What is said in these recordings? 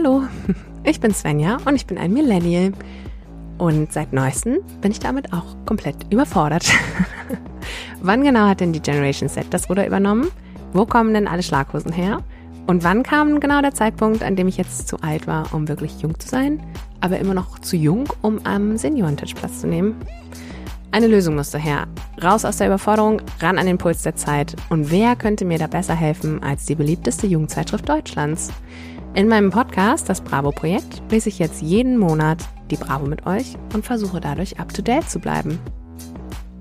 Hallo, ich bin Svenja und ich bin ein Millennial. Und seit neuestem bin ich damit auch komplett überfordert. wann genau hat denn die Generation Z das Ruder übernommen? Wo kommen denn alle Schlaghosen her? Und wann kam genau der Zeitpunkt, an dem ich jetzt zu alt war, um wirklich jung zu sein, aber immer noch zu jung, um am Seniorentisch Platz zu nehmen? Eine Lösung musste her. Raus aus der Überforderung, ran an den Puls der Zeit. Und wer könnte mir da besser helfen als die beliebteste Jugendzeitschrift Deutschlands? In meinem Podcast, das Bravo-Projekt, lese ich jetzt jeden Monat die Bravo mit euch und versuche dadurch up-to-date zu bleiben.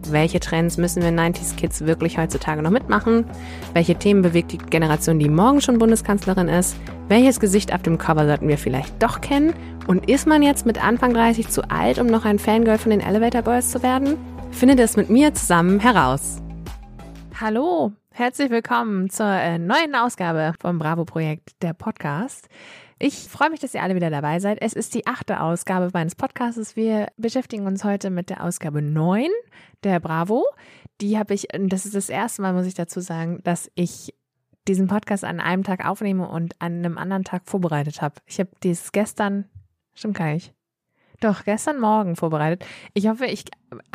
Welche Trends müssen wir 90s Kids wirklich heutzutage noch mitmachen? Welche Themen bewegt die Generation, die morgen schon Bundeskanzlerin ist? Welches Gesicht auf dem Cover sollten wir vielleicht doch kennen? Und ist man jetzt mit Anfang 30 zu alt, um noch ein Fangirl von den Elevator Boys zu werden? Findet es mit mir zusammen heraus. Hallo, herzlich willkommen zur äh, neuen Ausgabe vom Bravo-Projekt, der Podcast. Ich freue mich, dass ihr alle wieder dabei seid. Es ist die achte Ausgabe meines Podcasts. Wir beschäftigen uns heute mit der Ausgabe 9 der Bravo. Die habe ich, das ist das erste Mal, muss ich dazu sagen, dass ich diesen Podcast an einem Tag aufnehme und an einem anderen Tag vorbereitet habe. Ich habe dies gestern, stimmt gar nicht, doch gestern Morgen vorbereitet. Ich hoffe, ich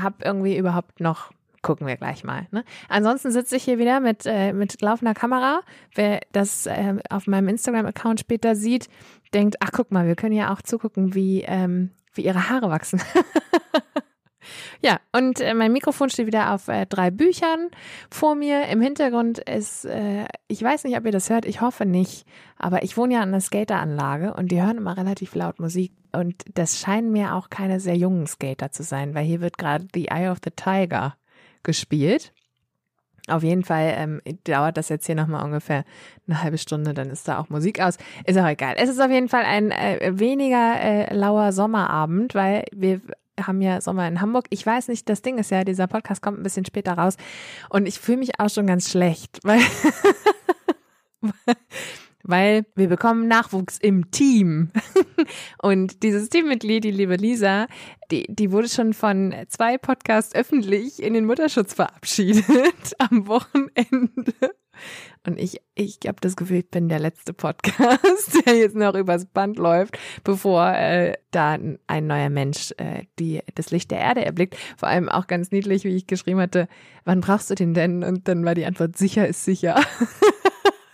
habe irgendwie überhaupt noch gucken wir gleich mal. Ne? Ansonsten sitze ich hier wieder mit, äh, mit laufender Kamera. Wer das äh, auf meinem Instagram-Account später sieht, denkt, ach guck mal, wir können ja auch zugucken, wie, ähm, wie ihre Haare wachsen. ja, und äh, mein Mikrofon steht wieder auf äh, drei Büchern vor mir. Im Hintergrund ist, äh, ich weiß nicht, ob ihr das hört, ich hoffe nicht, aber ich wohne ja an einer Skateranlage und die hören immer relativ laut Musik. Und das scheinen mir auch keine sehr jungen Skater zu sein, weil hier wird gerade The Eye of the Tiger gespielt. Auf jeden Fall ähm, dauert das jetzt hier nochmal ungefähr eine halbe Stunde, dann ist da auch Musik aus. Ist auch egal. Es ist auf jeden Fall ein äh, weniger äh, lauer Sommerabend, weil wir haben ja Sommer in Hamburg. Ich weiß nicht, das Ding ist ja, dieser Podcast kommt ein bisschen später raus und ich fühle mich auch schon ganz schlecht, weil weil wir bekommen Nachwuchs im Team. Und dieses Teammitglied, die liebe Lisa, die, die wurde schon von zwei Podcasts öffentlich in den Mutterschutz verabschiedet am Wochenende. Und ich, ich habe das Gefühl, ich bin der letzte Podcast, der jetzt noch übers Band läuft, bevor äh, da ein neuer Mensch äh, die, das Licht der Erde erblickt. Vor allem auch ganz niedlich, wie ich geschrieben hatte, wann brauchst du den denn? Und dann war die Antwort, sicher ist sicher.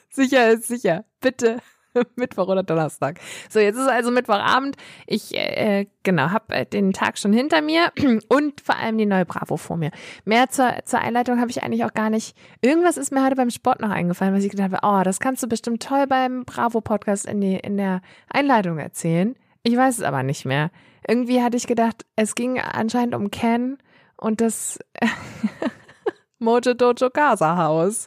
Sicher ist sicher. Bitte. Mittwoch oder Donnerstag. So, jetzt ist also Mittwochabend. Ich, äh, genau, habe äh, den Tag schon hinter mir und vor allem die neue Bravo vor mir. Mehr zur, zur Einleitung habe ich eigentlich auch gar nicht. Irgendwas ist mir heute beim Sport noch eingefallen, was ich gedacht habe, oh, das kannst du bestimmt toll beim Bravo-Podcast in, in der Einleitung erzählen. Ich weiß es aber nicht mehr. Irgendwie hatte ich gedacht, es ging anscheinend um Ken und das Mojo Dojo Casa Haus.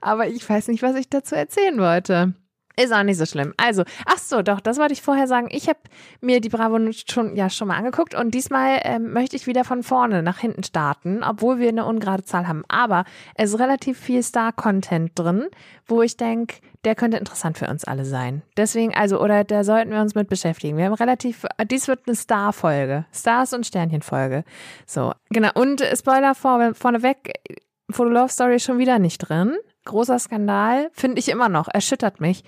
Aber ich weiß nicht, was ich dazu erzählen wollte. Ist auch nicht so schlimm. Also, ach so, doch, das wollte ich vorher sagen. Ich habe mir die Bravo schon ja schon mal angeguckt und diesmal ähm, möchte ich wieder von vorne nach hinten starten, obwohl wir eine ungerade Zahl haben. Aber es ist relativ viel Star-Content drin, wo ich denke, der könnte interessant für uns alle sein. Deswegen, also, oder da sollten wir uns mit beschäftigen. Wir haben relativ, dies wird eine Star-Folge. Stars und Sternchen-Folge. So, genau. Und Spoiler vor, vorneweg, Foto Love Story schon wieder nicht drin. Großer Skandal, finde ich immer noch, erschüttert mich.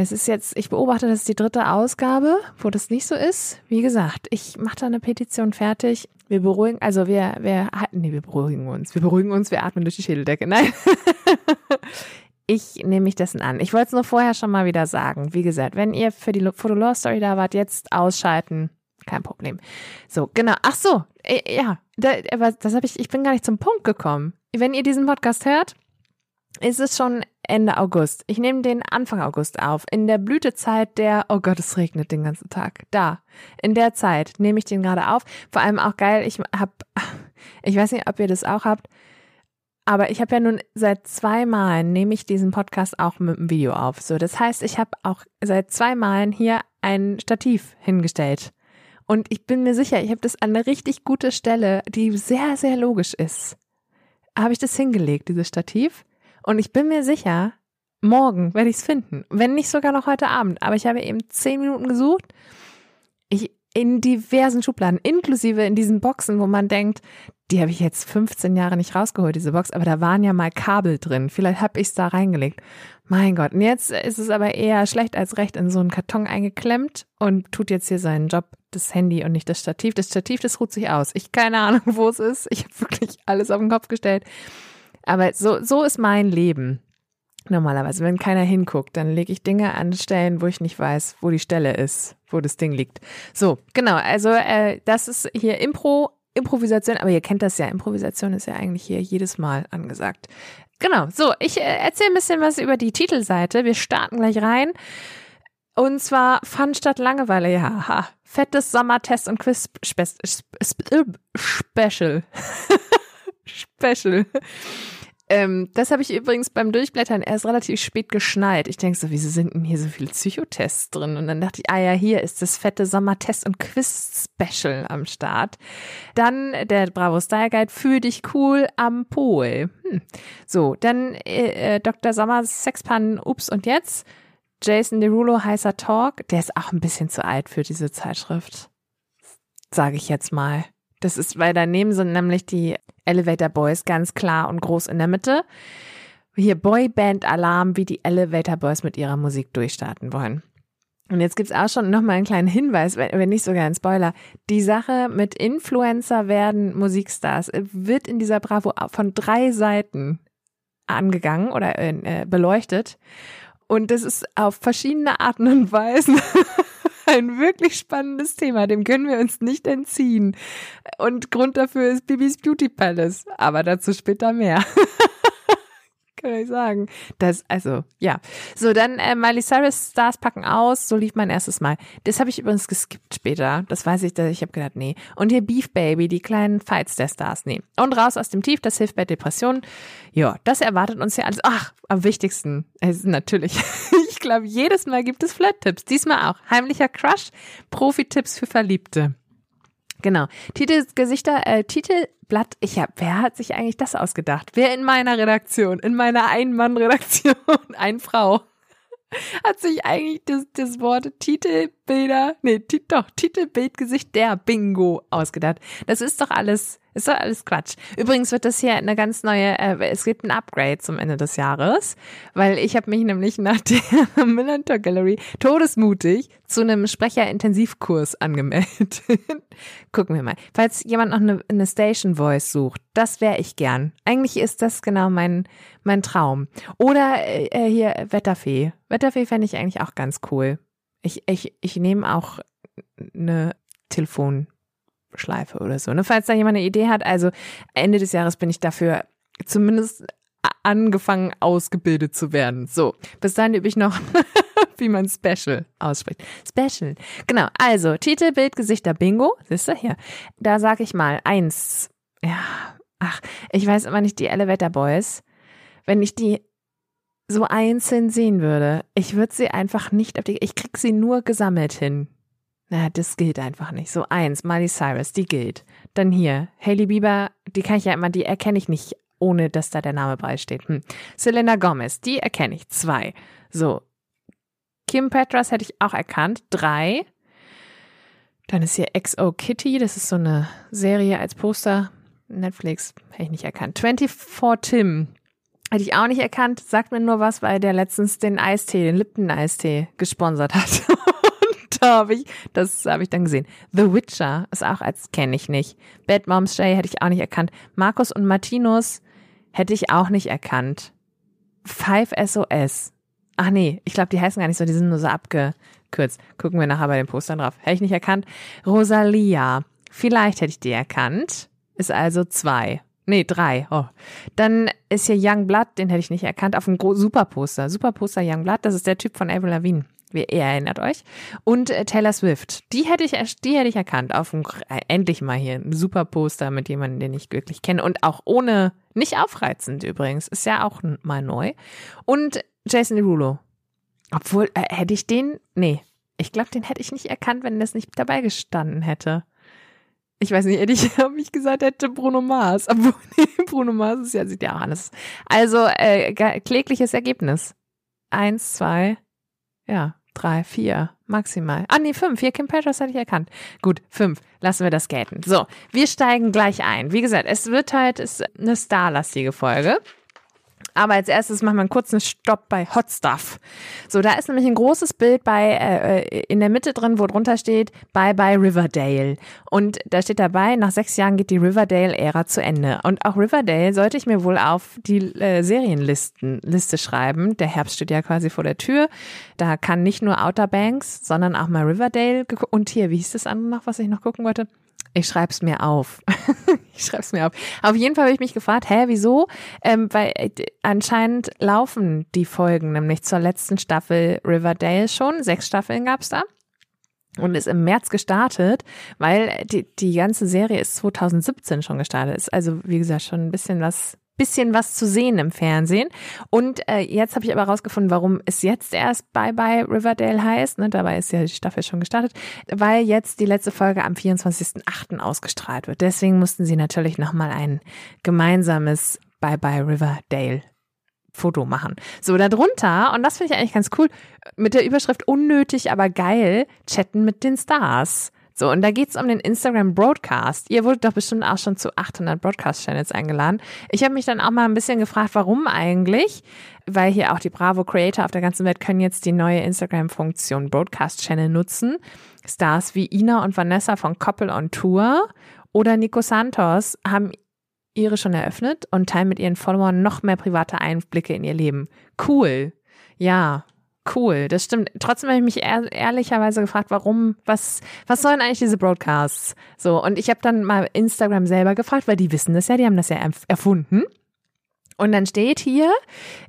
Es ist jetzt, ich beobachte, das ist die dritte Ausgabe, wo das nicht so ist. Wie gesagt, ich mache da eine Petition fertig. Wir beruhigen, also wir, wir, nee, wir beruhigen uns. Wir beruhigen uns, wir atmen durch die Schädeldecke. Nein. ich nehme mich dessen an. Ich wollte es nur vorher schon mal wieder sagen. Wie gesagt, wenn ihr für die Fotolore Story da wart, jetzt ausschalten. Kein Problem. So, genau. Ach so, äh, ja, das habe ich, ich bin gar nicht zum Punkt gekommen. Wenn ihr diesen Podcast hört, ist es schon Ende August. Ich nehme den Anfang August auf. In der Blütezeit der, oh Gott, es regnet den ganzen Tag. Da. In der Zeit nehme ich den gerade auf. Vor allem auch geil, ich habe, ich weiß nicht, ob ihr das auch habt, aber ich habe ja nun seit zwei Malen nehme ich diesen Podcast auch mit dem Video auf. So, das heißt, ich habe auch seit zwei Malen hier ein Stativ hingestellt. Und ich bin mir sicher, ich habe das an eine richtig gute Stelle, die sehr, sehr logisch ist. Habe ich das hingelegt, dieses Stativ. Und ich bin mir sicher, morgen werde ich es finden. Wenn nicht sogar noch heute Abend. Aber ich habe eben zehn Minuten gesucht. Ich, in diversen Schubladen, inklusive in diesen Boxen, wo man denkt, die habe ich jetzt 15 Jahre nicht rausgeholt, diese Box, aber da waren ja mal Kabel drin. Vielleicht habe ich es da reingelegt. Mein Gott. Und jetzt ist es aber eher schlecht als recht in so einen Karton eingeklemmt und tut jetzt hier seinen Job, das Handy und nicht das Stativ. Das Stativ, das ruht sich aus. Ich keine Ahnung, wo es ist. Ich habe wirklich alles auf den Kopf gestellt. Aber so, so ist mein Leben. Normalerweise, wenn keiner hinguckt, dann lege ich Dinge an Stellen, wo ich nicht weiß, wo die Stelle ist, wo das Ding liegt. So, genau. Also äh, das ist hier Impro, Improvisation, aber ihr kennt das ja. Improvisation ist ja eigentlich hier jedes Mal angesagt. Genau. So, ich äh, erzähle ein bisschen was über die Titelseite. Wir starten gleich rein. Und zwar Fun statt Langeweile. Ja, ha. fettes Sommertest und Quiz Spe Spe Special. Special. Ähm, das habe ich übrigens beim Durchblättern erst relativ spät geschnallt. Ich denke so, wieso sind denn hier so viele Psychotests drin? Und dann dachte ich, ah ja, hier ist das fette Sommertest- und Quiz-Special am Start. Dann der Bravo Style Guide für dich cool am Pol. Hm. So, dann äh, äh Dr. Sommers Sexpannen, Ups und jetzt. Jason Derulo, heißer Talk. Der ist auch ein bisschen zu alt für diese Zeitschrift. Sage ich jetzt mal. Das ist, weil daneben sind nämlich die Elevator Boys ganz klar und groß in der Mitte. Hier Boyband Alarm, wie die Elevator Boys mit ihrer Musik durchstarten wollen. Und jetzt gibt's auch schon nochmal einen kleinen Hinweis, wenn nicht sogar ein Spoiler. Die Sache mit Influencer werden Musikstars wird in dieser Bravo von drei Seiten angegangen oder äh, beleuchtet. Und das ist auf verschiedene Arten und Weisen ein wirklich spannendes Thema, dem können wir uns nicht entziehen. Und Grund dafür ist Bibis Beauty Palace, aber dazu später mehr. kann ich sagen. Das, also, ja. So, dann äh, Miley Cyrus Stars packen aus. So lief mein erstes Mal. Das habe ich übrigens geskippt später. Das weiß ich, ich habe gedacht, nee. Und hier Beef Baby, die kleinen Fights der Stars, nee. Und raus aus dem Tief, das hilft bei Depressionen. Ja, das erwartet uns ja alles. Ach, am wichtigsten, ist natürlich, ich glaube, jedes Mal gibt es Flirt-Tipps. Diesmal auch. Heimlicher Crush, Profi-Tipps für Verliebte. Genau. Titelgesichter, äh, Titelblatt. Ich hab, wer hat sich eigentlich das ausgedacht? Wer in meiner Redaktion, in meiner Ein-Mann-Redaktion, ein Frau, hat sich eigentlich das, das Wort Titelbilder, nee, doch, Titelbildgesicht der Bingo ausgedacht. Das ist doch alles ist doch alles Quatsch. Übrigens wird das hier eine ganz neue, äh, es gibt ein Upgrade zum Ende des Jahres, weil ich habe mich nämlich nach der Millantor Gallery todesmutig zu einem Sprecherintensivkurs angemeldet. Gucken wir mal. Falls jemand noch eine, eine Station Voice sucht, das wäre ich gern. Eigentlich ist das genau mein, mein Traum. Oder äh, hier Wetterfee. Wetterfee fände ich eigentlich auch ganz cool. Ich, ich, ich nehme auch eine Telefon Schleife oder so. Ne? Falls da jemand eine Idee hat, also Ende des Jahres bin ich dafür zumindest angefangen, ausgebildet zu werden. So, bis dahin übe ich noch, wie man Special ausspricht. Special. Genau, also Titel, Bild, Gesichter, Bingo. Siehst du hier? Da sag ich mal eins. Ja, ach, ich weiß immer nicht, die Elevator Boys. Wenn ich die so einzeln sehen würde, ich würde sie einfach nicht auf die, ich krieg sie nur gesammelt hin. Na, das gilt einfach nicht. So eins, Miley Cyrus, die gilt. Dann hier, Hailey Bieber, die kann ich ja immer, die erkenne ich nicht, ohne dass da der Name beisteht. Hm. Selena Gomez, die erkenne ich. Zwei. So. Kim Petras hätte ich auch erkannt. Drei. Dann ist hier XO Kitty, das ist so eine Serie als Poster. Netflix, hätte ich nicht erkannt. 24 Tim, Hätte ich auch nicht erkannt, sagt mir nur was, weil der letztens den Eistee, den Lipton-Eistee gesponsert hat. da habe ich, das habe ich dann gesehen. The Witcher ist auch als kenne ich nicht. Bad Moms Shay hätte ich auch nicht erkannt. Markus und Martinus hätte ich auch nicht erkannt. Five SOS. Ach nee, ich glaube, die heißen gar nicht so, die sind nur so abgekürzt. Gucken wir nachher bei den Postern drauf. Hätte ich nicht erkannt. Rosalia. Vielleicht hätte ich die erkannt. Ist also zwei. Nee, drei. Oh. Dann ist hier Young Blood, den hätte ich nicht erkannt, auf dem Superposter. Superposter Young Blood, das ist der Typ von Avril Lavigne. Ihr erinnert euch. Und äh, Taylor Swift. Die hätte ich, die hätte ich erkannt. Auf dem, äh, endlich mal hier ein super Poster mit jemandem, den ich wirklich kenne. Und auch ohne, nicht aufreizend übrigens. Ist ja auch mal neu. Und Jason Derulo. Obwohl, äh, hätte ich den, nee. Ich glaube, den hätte ich nicht erkannt, wenn das nicht dabei gestanden hätte. Ich weiß nicht, hätte ich, ob ich gesagt hätte Bruno Mars. Nee, Bruno Mars ist ja, sieht ja alles. Also, äh, klägliches Ergebnis. Eins, zwei, ja, drei, vier. maximal. Ah, nee, fünf. Hier, Kim Petras hatte ich erkannt. Gut, fünf. Lassen wir das gelten. So, wir steigen gleich ein. Wie gesagt, es wird halt ist eine starlastige Folge. Aber als erstes machen wir einen kurzen Stopp bei Hot Stuff. So, da ist nämlich ein großes Bild bei äh, äh, in der Mitte drin, wo drunter steht Bye Bye Riverdale. Und da steht dabei, nach sechs Jahren geht die Riverdale-Ära zu Ende. Und auch Riverdale sollte ich mir wohl auf die äh, Serienlisten Liste schreiben. Der Herbst steht ja quasi vor der Tür. Da kann nicht nur Outer Banks, sondern auch mal Riverdale. Und hier, wie hieß das andere noch, was ich noch gucken wollte? Ich schreib's mir auf. ich schreib's mir auf. Auf jeden Fall habe ich mich gefragt, hä, wieso? Ähm, weil äh, anscheinend laufen die Folgen nämlich zur letzten Staffel Riverdale schon. Sechs Staffeln gab's da. Und ist im März gestartet, weil die, die ganze Serie ist 2017 schon gestartet. Ist also, wie gesagt, schon ein bisschen was bisschen was zu sehen im Fernsehen. Und äh, jetzt habe ich aber rausgefunden, warum es jetzt erst Bye Bye Riverdale heißt. Ne, dabei ist ja die Staffel schon gestartet, weil jetzt die letzte Folge am 24.08. ausgestrahlt wird. Deswegen mussten sie natürlich nochmal ein gemeinsames Bye Bye Riverdale Foto machen. So, darunter, und das finde ich eigentlich ganz cool, mit der Überschrift unnötig, aber geil, chatten mit den Stars. So, und da geht's um den Instagram Broadcast. Ihr wurdet doch bestimmt auch schon zu 800 Broadcast-Channels eingeladen. Ich habe mich dann auch mal ein bisschen gefragt, warum eigentlich? Weil hier auch die Bravo Creator auf der ganzen Welt können jetzt die neue Instagram-Funktion Broadcast-Channel nutzen. Stars wie Ina und Vanessa von Couple on Tour oder Nico Santos haben ihre schon eröffnet und teilen mit ihren Followern noch mehr private Einblicke in ihr Leben. Cool. Ja, cool, das stimmt. Trotzdem habe ich mich ehr ehrlicherweise gefragt, warum, was, was sollen eigentlich diese Broadcasts? So, und ich habe dann mal Instagram selber gefragt, weil die wissen das ja, die haben das ja erfunden. Und dann steht hier,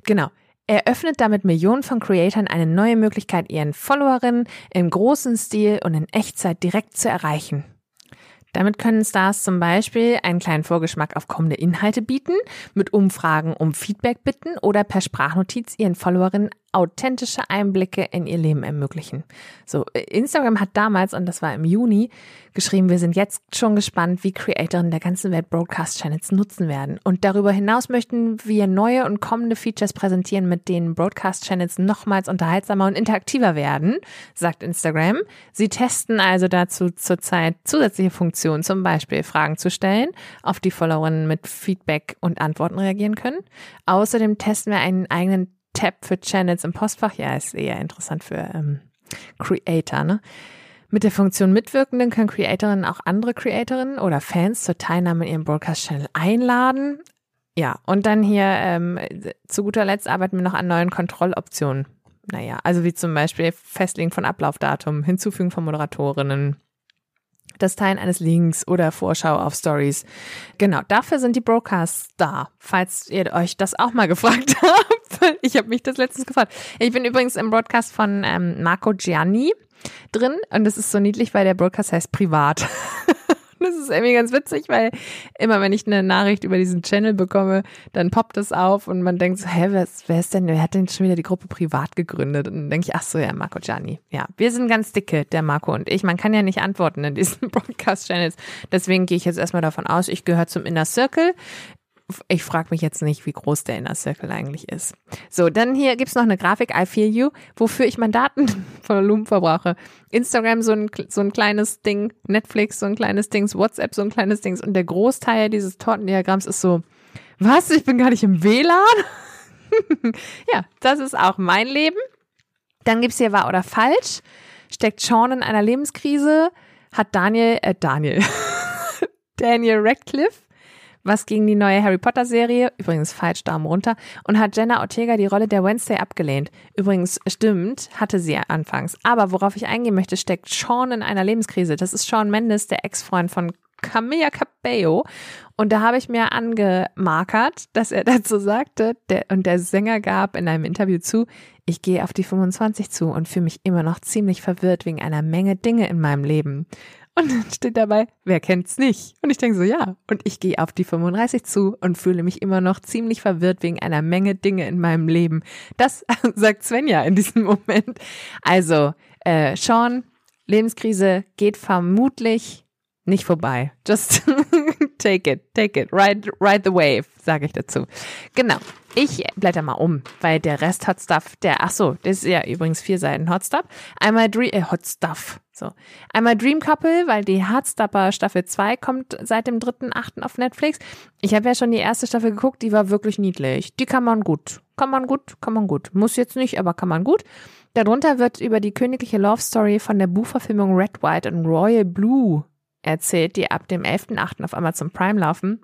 genau, eröffnet damit Millionen von Creatoren eine neue Möglichkeit, ihren Followerinnen im großen Stil und in Echtzeit direkt zu erreichen. Damit können Stars zum Beispiel einen kleinen Vorgeschmack auf kommende Inhalte bieten, mit Umfragen um Feedback bitten oder per Sprachnotiz ihren Followerinnen authentische Einblicke in ihr Leben ermöglichen. So, Instagram hat damals, und das war im Juni, geschrieben, wir sind jetzt schon gespannt, wie Creatorinnen der ganzen Welt Broadcast Channels nutzen werden. Und darüber hinaus möchten wir neue und kommende Features präsentieren, mit denen Broadcast Channels nochmals unterhaltsamer und interaktiver werden, sagt Instagram. Sie testen also dazu zurzeit zusätzliche Funktionen, zum Beispiel Fragen zu stellen, auf die Followerinnen mit Feedback und Antworten reagieren können. Außerdem testen wir einen eigenen Tab für Channels im Postfach. Ja, ist eher interessant für ähm, Creator, ne? Mit der Funktion Mitwirkenden können Creatorinnen auch andere Creatorinnen oder Fans zur Teilnahme in ihrem Broadcast-Channel einladen. Ja, und dann hier ähm, zu guter Letzt arbeiten wir noch an neuen Kontrolloptionen. Naja, also wie zum Beispiel Festlegen von Ablaufdatum, Hinzufügen von Moderatorinnen, das Teilen eines Links oder Vorschau auf Stories. Genau, dafür sind die Broadcasts da, falls ihr euch das auch mal gefragt habt. Ich habe mich das letztens gefragt. Ich bin übrigens im Broadcast von ähm, Marco Gianni drin und das ist so niedlich, weil der Broadcast heißt privat. Das ist irgendwie ganz witzig, weil immer wenn ich eine Nachricht über diesen Channel bekomme, dann poppt das auf und man denkt so, hä, wer ist, wer ist denn, wer hat denn schon wieder die Gruppe privat gegründet? Und dann denke ich, ach so, ja, Marco Gianni. Ja, wir sind ganz dicke, der Marco und ich. Man kann ja nicht antworten in diesen Broadcast-Channels. Deswegen gehe ich jetzt erstmal davon aus, ich gehöre zum Inner Circle ich frage mich jetzt nicht, wie groß der Inner Circle eigentlich ist. So, dann hier gibt's noch eine Grafik, I Feel You, wofür ich mein Datenvolumen verbrauche. Instagram so ein, so ein kleines Ding, Netflix so ein kleines Ding, WhatsApp so ein kleines Ding und der Großteil dieses Tortendiagramms ist so, was, ich bin gar nicht im WLAN? ja, das ist auch mein Leben. Dann gibt's hier wahr oder falsch. Steckt Sean in einer Lebenskrise? Hat Daniel, äh, Daniel, Daniel Radcliffe was gegen die neue Harry Potter Serie, übrigens falsch Daumen runter, und hat Jenna Ortega die Rolle der Wednesday abgelehnt. Übrigens stimmt, hatte sie anfangs. Aber worauf ich eingehen möchte, steckt Sean in einer Lebenskrise. Das ist Sean Mendes, der Ex-Freund von Camilla Cabello. Und da habe ich mir angemarkert, dass er dazu sagte, der, und der Sänger gab in einem Interview zu, ich gehe auf die 25 zu und fühle mich immer noch ziemlich verwirrt wegen einer Menge Dinge in meinem Leben. Und dann steht dabei, wer kennt's nicht? Und ich denke so, ja. Und ich gehe auf die 35 zu und fühle mich immer noch ziemlich verwirrt wegen einer Menge Dinge in meinem Leben. Das sagt Svenja in diesem Moment. Also, äh, Sean, Lebenskrise geht vermutlich nicht vorbei. Just, take it, take it, ride, ride the wave, sage ich dazu. Genau. Ich blätter mal um, weil der Rest Hot Stuff, der, ach so, das ist ja übrigens vier Seiten Hot Stuff. Einmal Dream, äh, Hot Stuff, so. Einmal Dream Couple, weil die Hardstopper Staffel 2 kommt seit dem 3.8. auf Netflix. Ich habe ja schon die erste Staffel geguckt, die war wirklich niedlich. Die kann man gut. Kann man gut, kann man gut. Muss jetzt nicht, aber kann man gut. Darunter wird über die königliche Love Story von der Buchverfilmung Red, White und Royal Blue erzählt, die ab dem 11.8. auf Amazon Prime laufen.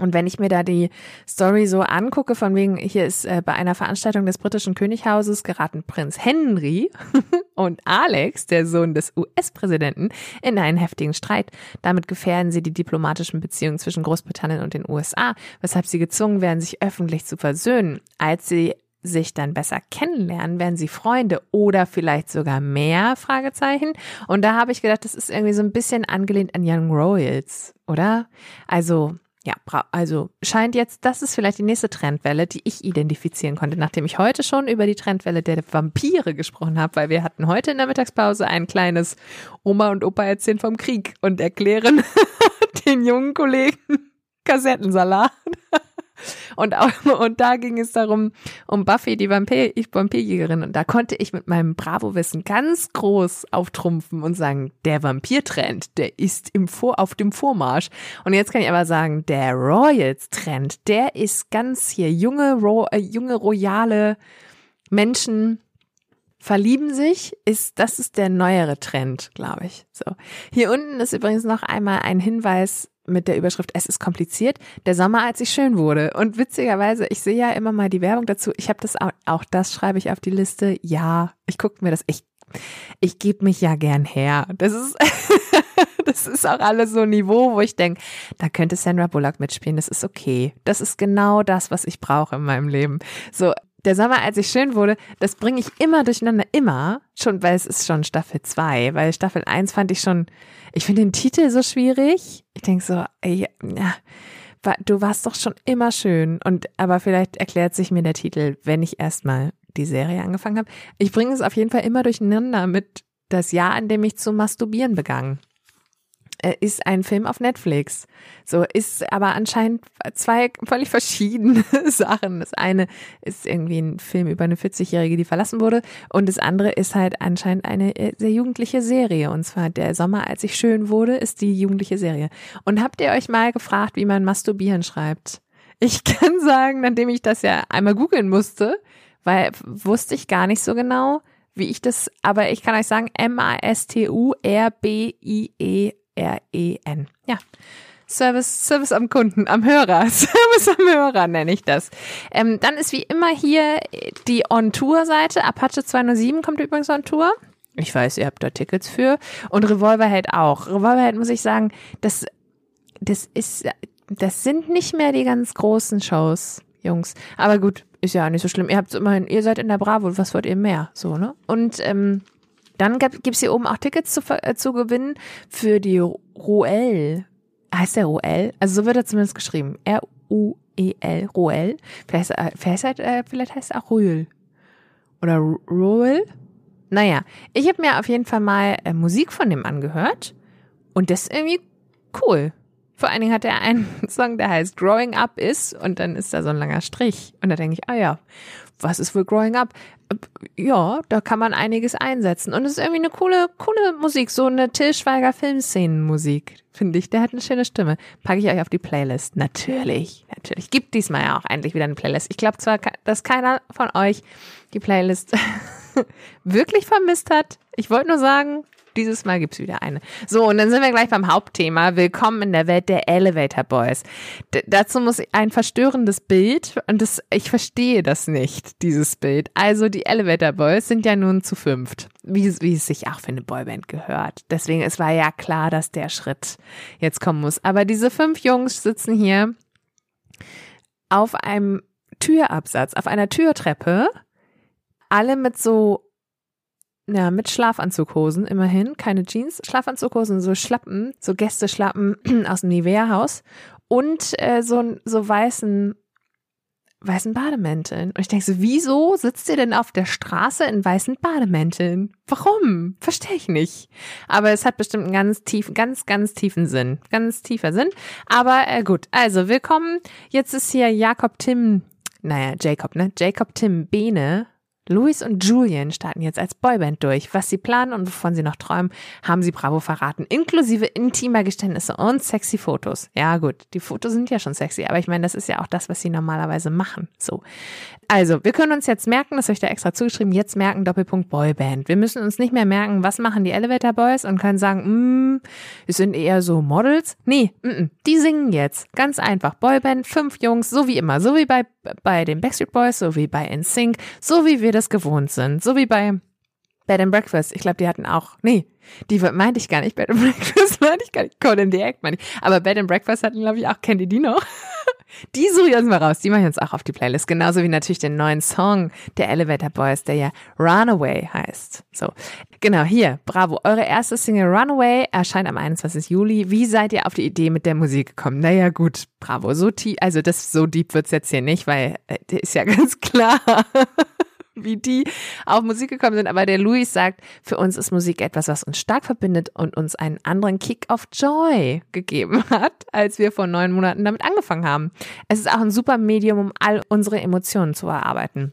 Und wenn ich mir da die Story so angucke, von wegen, hier ist äh, bei einer Veranstaltung des britischen Könighauses geraten Prinz Henry und Alex, der Sohn des US-Präsidenten, in einen heftigen Streit. Damit gefährden sie die diplomatischen Beziehungen zwischen Großbritannien und den USA, weshalb sie gezwungen werden, sich öffentlich zu versöhnen. Als sie sich dann besser kennenlernen, werden sie Freunde oder vielleicht sogar mehr Fragezeichen. Und da habe ich gedacht, das ist irgendwie so ein bisschen angelehnt an Young Royals, oder? Also ja, also scheint jetzt, das ist vielleicht die nächste Trendwelle, die ich identifizieren konnte, nachdem ich heute schon über die Trendwelle der Vampire gesprochen habe, weil wir hatten heute in der Mittagspause ein kleines Oma und Opa erzählen vom Krieg und erklären den jungen Kollegen Kassettensalat. Und, auch, und da ging es darum, um Buffy, die Vampir, Vampirjägerin. Und da konnte ich mit meinem Bravo-Wissen ganz groß auftrumpfen und sagen, der Vampirtrend, der ist im Vor, auf dem Vormarsch. Und jetzt kann ich aber sagen, der Royals-Trend, der ist ganz hier junge, Ro äh, junge royale Menschen, verlieben sich, ist, das ist der neuere Trend, glaube ich. So. Hier unten ist übrigens noch einmal ein Hinweis mit der Überschrift Es ist kompliziert. Der Sommer, als ich schön wurde. Und witzigerweise, ich sehe ja immer mal die Werbung dazu. Ich habe das auch, auch das schreibe ich auf die Liste. Ja, ich gucke mir das. Ich, ich gebe mich ja gern her. Das ist, das ist auch alles so ein Niveau, wo ich denke, da könnte Sandra Bullock mitspielen. Das ist okay. Das ist genau das, was ich brauche in meinem Leben. So, der Sommer, als ich schön wurde, das bringe ich immer durcheinander, immer. Schon, weil es ist schon Staffel 2, weil Staffel 1 fand ich schon, ich finde den Titel so schwierig. Ich denke so, ey, ja, du warst doch schon immer schön. Und aber vielleicht erklärt sich mir der Titel, wenn ich erstmal die Serie angefangen habe. Ich bringe es auf jeden Fall immer durcheinander mit das Jahr, in dem ich zu masturbieren begann. Ist ein Film auf Netflix. So ist aber anscheinend zwei völlig verschiedene Sachen. Das eine ist irgendwie ein Film über eine 40-Jährige, die verlassen wurde. Und das andere ist halt anscheinend eine äh, sehr jugendliche Serie. Und zwar Der Sommer, als ich schön wurde, ist die jugendliche Serie. Und habt ihr euch mal gefragt, wie man Masturbieren schreibt? Ich kann sagen, nachdem ich das ja einmal googeln musste, weil wusste ich gar nicht so genau, wie ich das, aber ich kann euch sagen, M-A-S-T-U-R-B-I-E R-E-N. Ja. Service, Service am Kunden, am Hörer. Service am Hörer nenne ich das. Ähm, dann ist wie immer hier die On-Tour-Seite. Apache 207 kommt übrigens on Tour. Ich weiß, ihr habt da Tickets für. Und Revolverhead auch. Revolverhead muss ich sagen, das, das ist, das sind nicht mehr die ganz großen Shows, Jungs. Aber gut, ist ja nicht so schlimm. Ihr habt immerhin, ihr seid in der Bravo, was wollt ihr mehr? So, ne? Und, ähm, dann gibt es hier oben auch Tickets zu, äh, zu gewinnen für die Roel. Heißt der Roel? Also so wird er zumindest geschrieben. R-U-E-L. Roel. Vielleicht, äh, vielleicht, äh, vielleicht heißt er auch Rühl. Oder Roel. Naja, ich habe mir auf jeden Fall mal äh, Musik von dem angehört. Und das ist irgendwie cool. Vor allen Dingen hat er einen Song, der heißt Growing Up Is und dann ist da so ein langer Strich. Und da denke ich, ah ja, was ist wohl Growing Up? Ja, da kann man einiges einsetzen. Und es ist irgendwie eine coole, coole Musik, so eine Till Schweiger Filmszenenmusik, finde ich. Der hat eine schöne Stimme. Packe ich euch auf die Playlist. Natürlich, natürlich. Gibt diesmal ja auch endlich wieder eine Playlist. Ich glaube zwar, dass keiner von euch die Playlist wirklich vermisst hat. Ich wollte nur sagen, dieses Mal gibt's wieder eine. So, und dann sind wir gleich beim Hauptthema. Willkommen in der Welt der Elevator Boys. D dazu muss ein verstörendes Bild, und das, ich verstehe das nicht, dieses Bild. Also, die Elevator Boys sind ja nun zu fünft, wie, wie es sich auch für eine Boyband gehört. Deswegen, es war ja klar, dass der Schritt jetzt kommen muss. Aber diese fünf Jungs sitzen hier auf einem Türabsatz, auf einer Türtreppe, alle mit so ja, mit Schlafanzughosen immerhin, keine Jeans, Schlafanzughosen, so Schlappen, so Gästeschlappen aus dem Nivea-Haus und äh, so, so weißen weißen Bademänteln. Und ich denke so, wieso sitzt ihr denn auf der Straße in weißen Bademänteln? Warum? Verstehe ich nicht. Aber es hat bestimmt einen ganz tiefen, ganz, ganz tiefen Sinn. Ganz tiefer Sinn. Aber äh, gut, also willkommen. Jetzt ist hier Jakob Tim, naja, Jacob, ne? Jacob Tim Bene Louis und Julian starten jetzt als Boyband durch. Was sie planen und wovon sie noch träumen, haben sie Bravo verraten. Inklusive intimer Geständnisse und sexy Fotos. Ja, gut, die Fotos sind ja schon sexy, aber ich meine, das ist ja auch das, was sie normalerweise machen. So. Also, wir können uns jetzt merken, das habe ich da extra zugeschrieben, jetzt merken Doppelpunkt Boyband. Wir müssen uns nicht mehr merken, was machen die Elevator Boys und können sagen, mm, wir sind eher so Models. Nee, mm, die singen jetzt. Ganz einfach. Boyband, fünf Jungs, so wie immer. So wie bei, bei den Backstreet Boys, so wie bei NSYNC, so wie wir das gewohnt sind. So wie bei Bed and Breakfast. Ich glaube, die hatten auch, nee, die meinte ich gar nicht. Bed and Breakfast meinte ich gar nicht. Code in the Act meine ich. Aber Bed and Breakfast hatten, glaube ich, auch, die noch? Die suche ich uns mal raus. Die mache ich uns auch auf die Playlist. Genauso wie natürlich den neuen Song der Elevator Boys, der ja Runaway heißt. So. Genau, hier. Bravo. Eure erste Single Runaway erscheint am 21. Juli. Wie seid ihr auf die Idee mit der Musik gekommen? Naja, gut. Bravo. So tief, also das, so deep wird's jetzt hier nicht, weil, äh, ist ja ganz klar wie die auf Musik gekommen sind. Aber der Luis sagt, für uns ist Musik etwas, was uns stark verbindet und uns einen anderen Kick of Joy gegeben hat, als wir vor neun Monaten damit angefangen haben. Es ist auch ein super Medium, um all unsere Emotionen zu erarbeiten.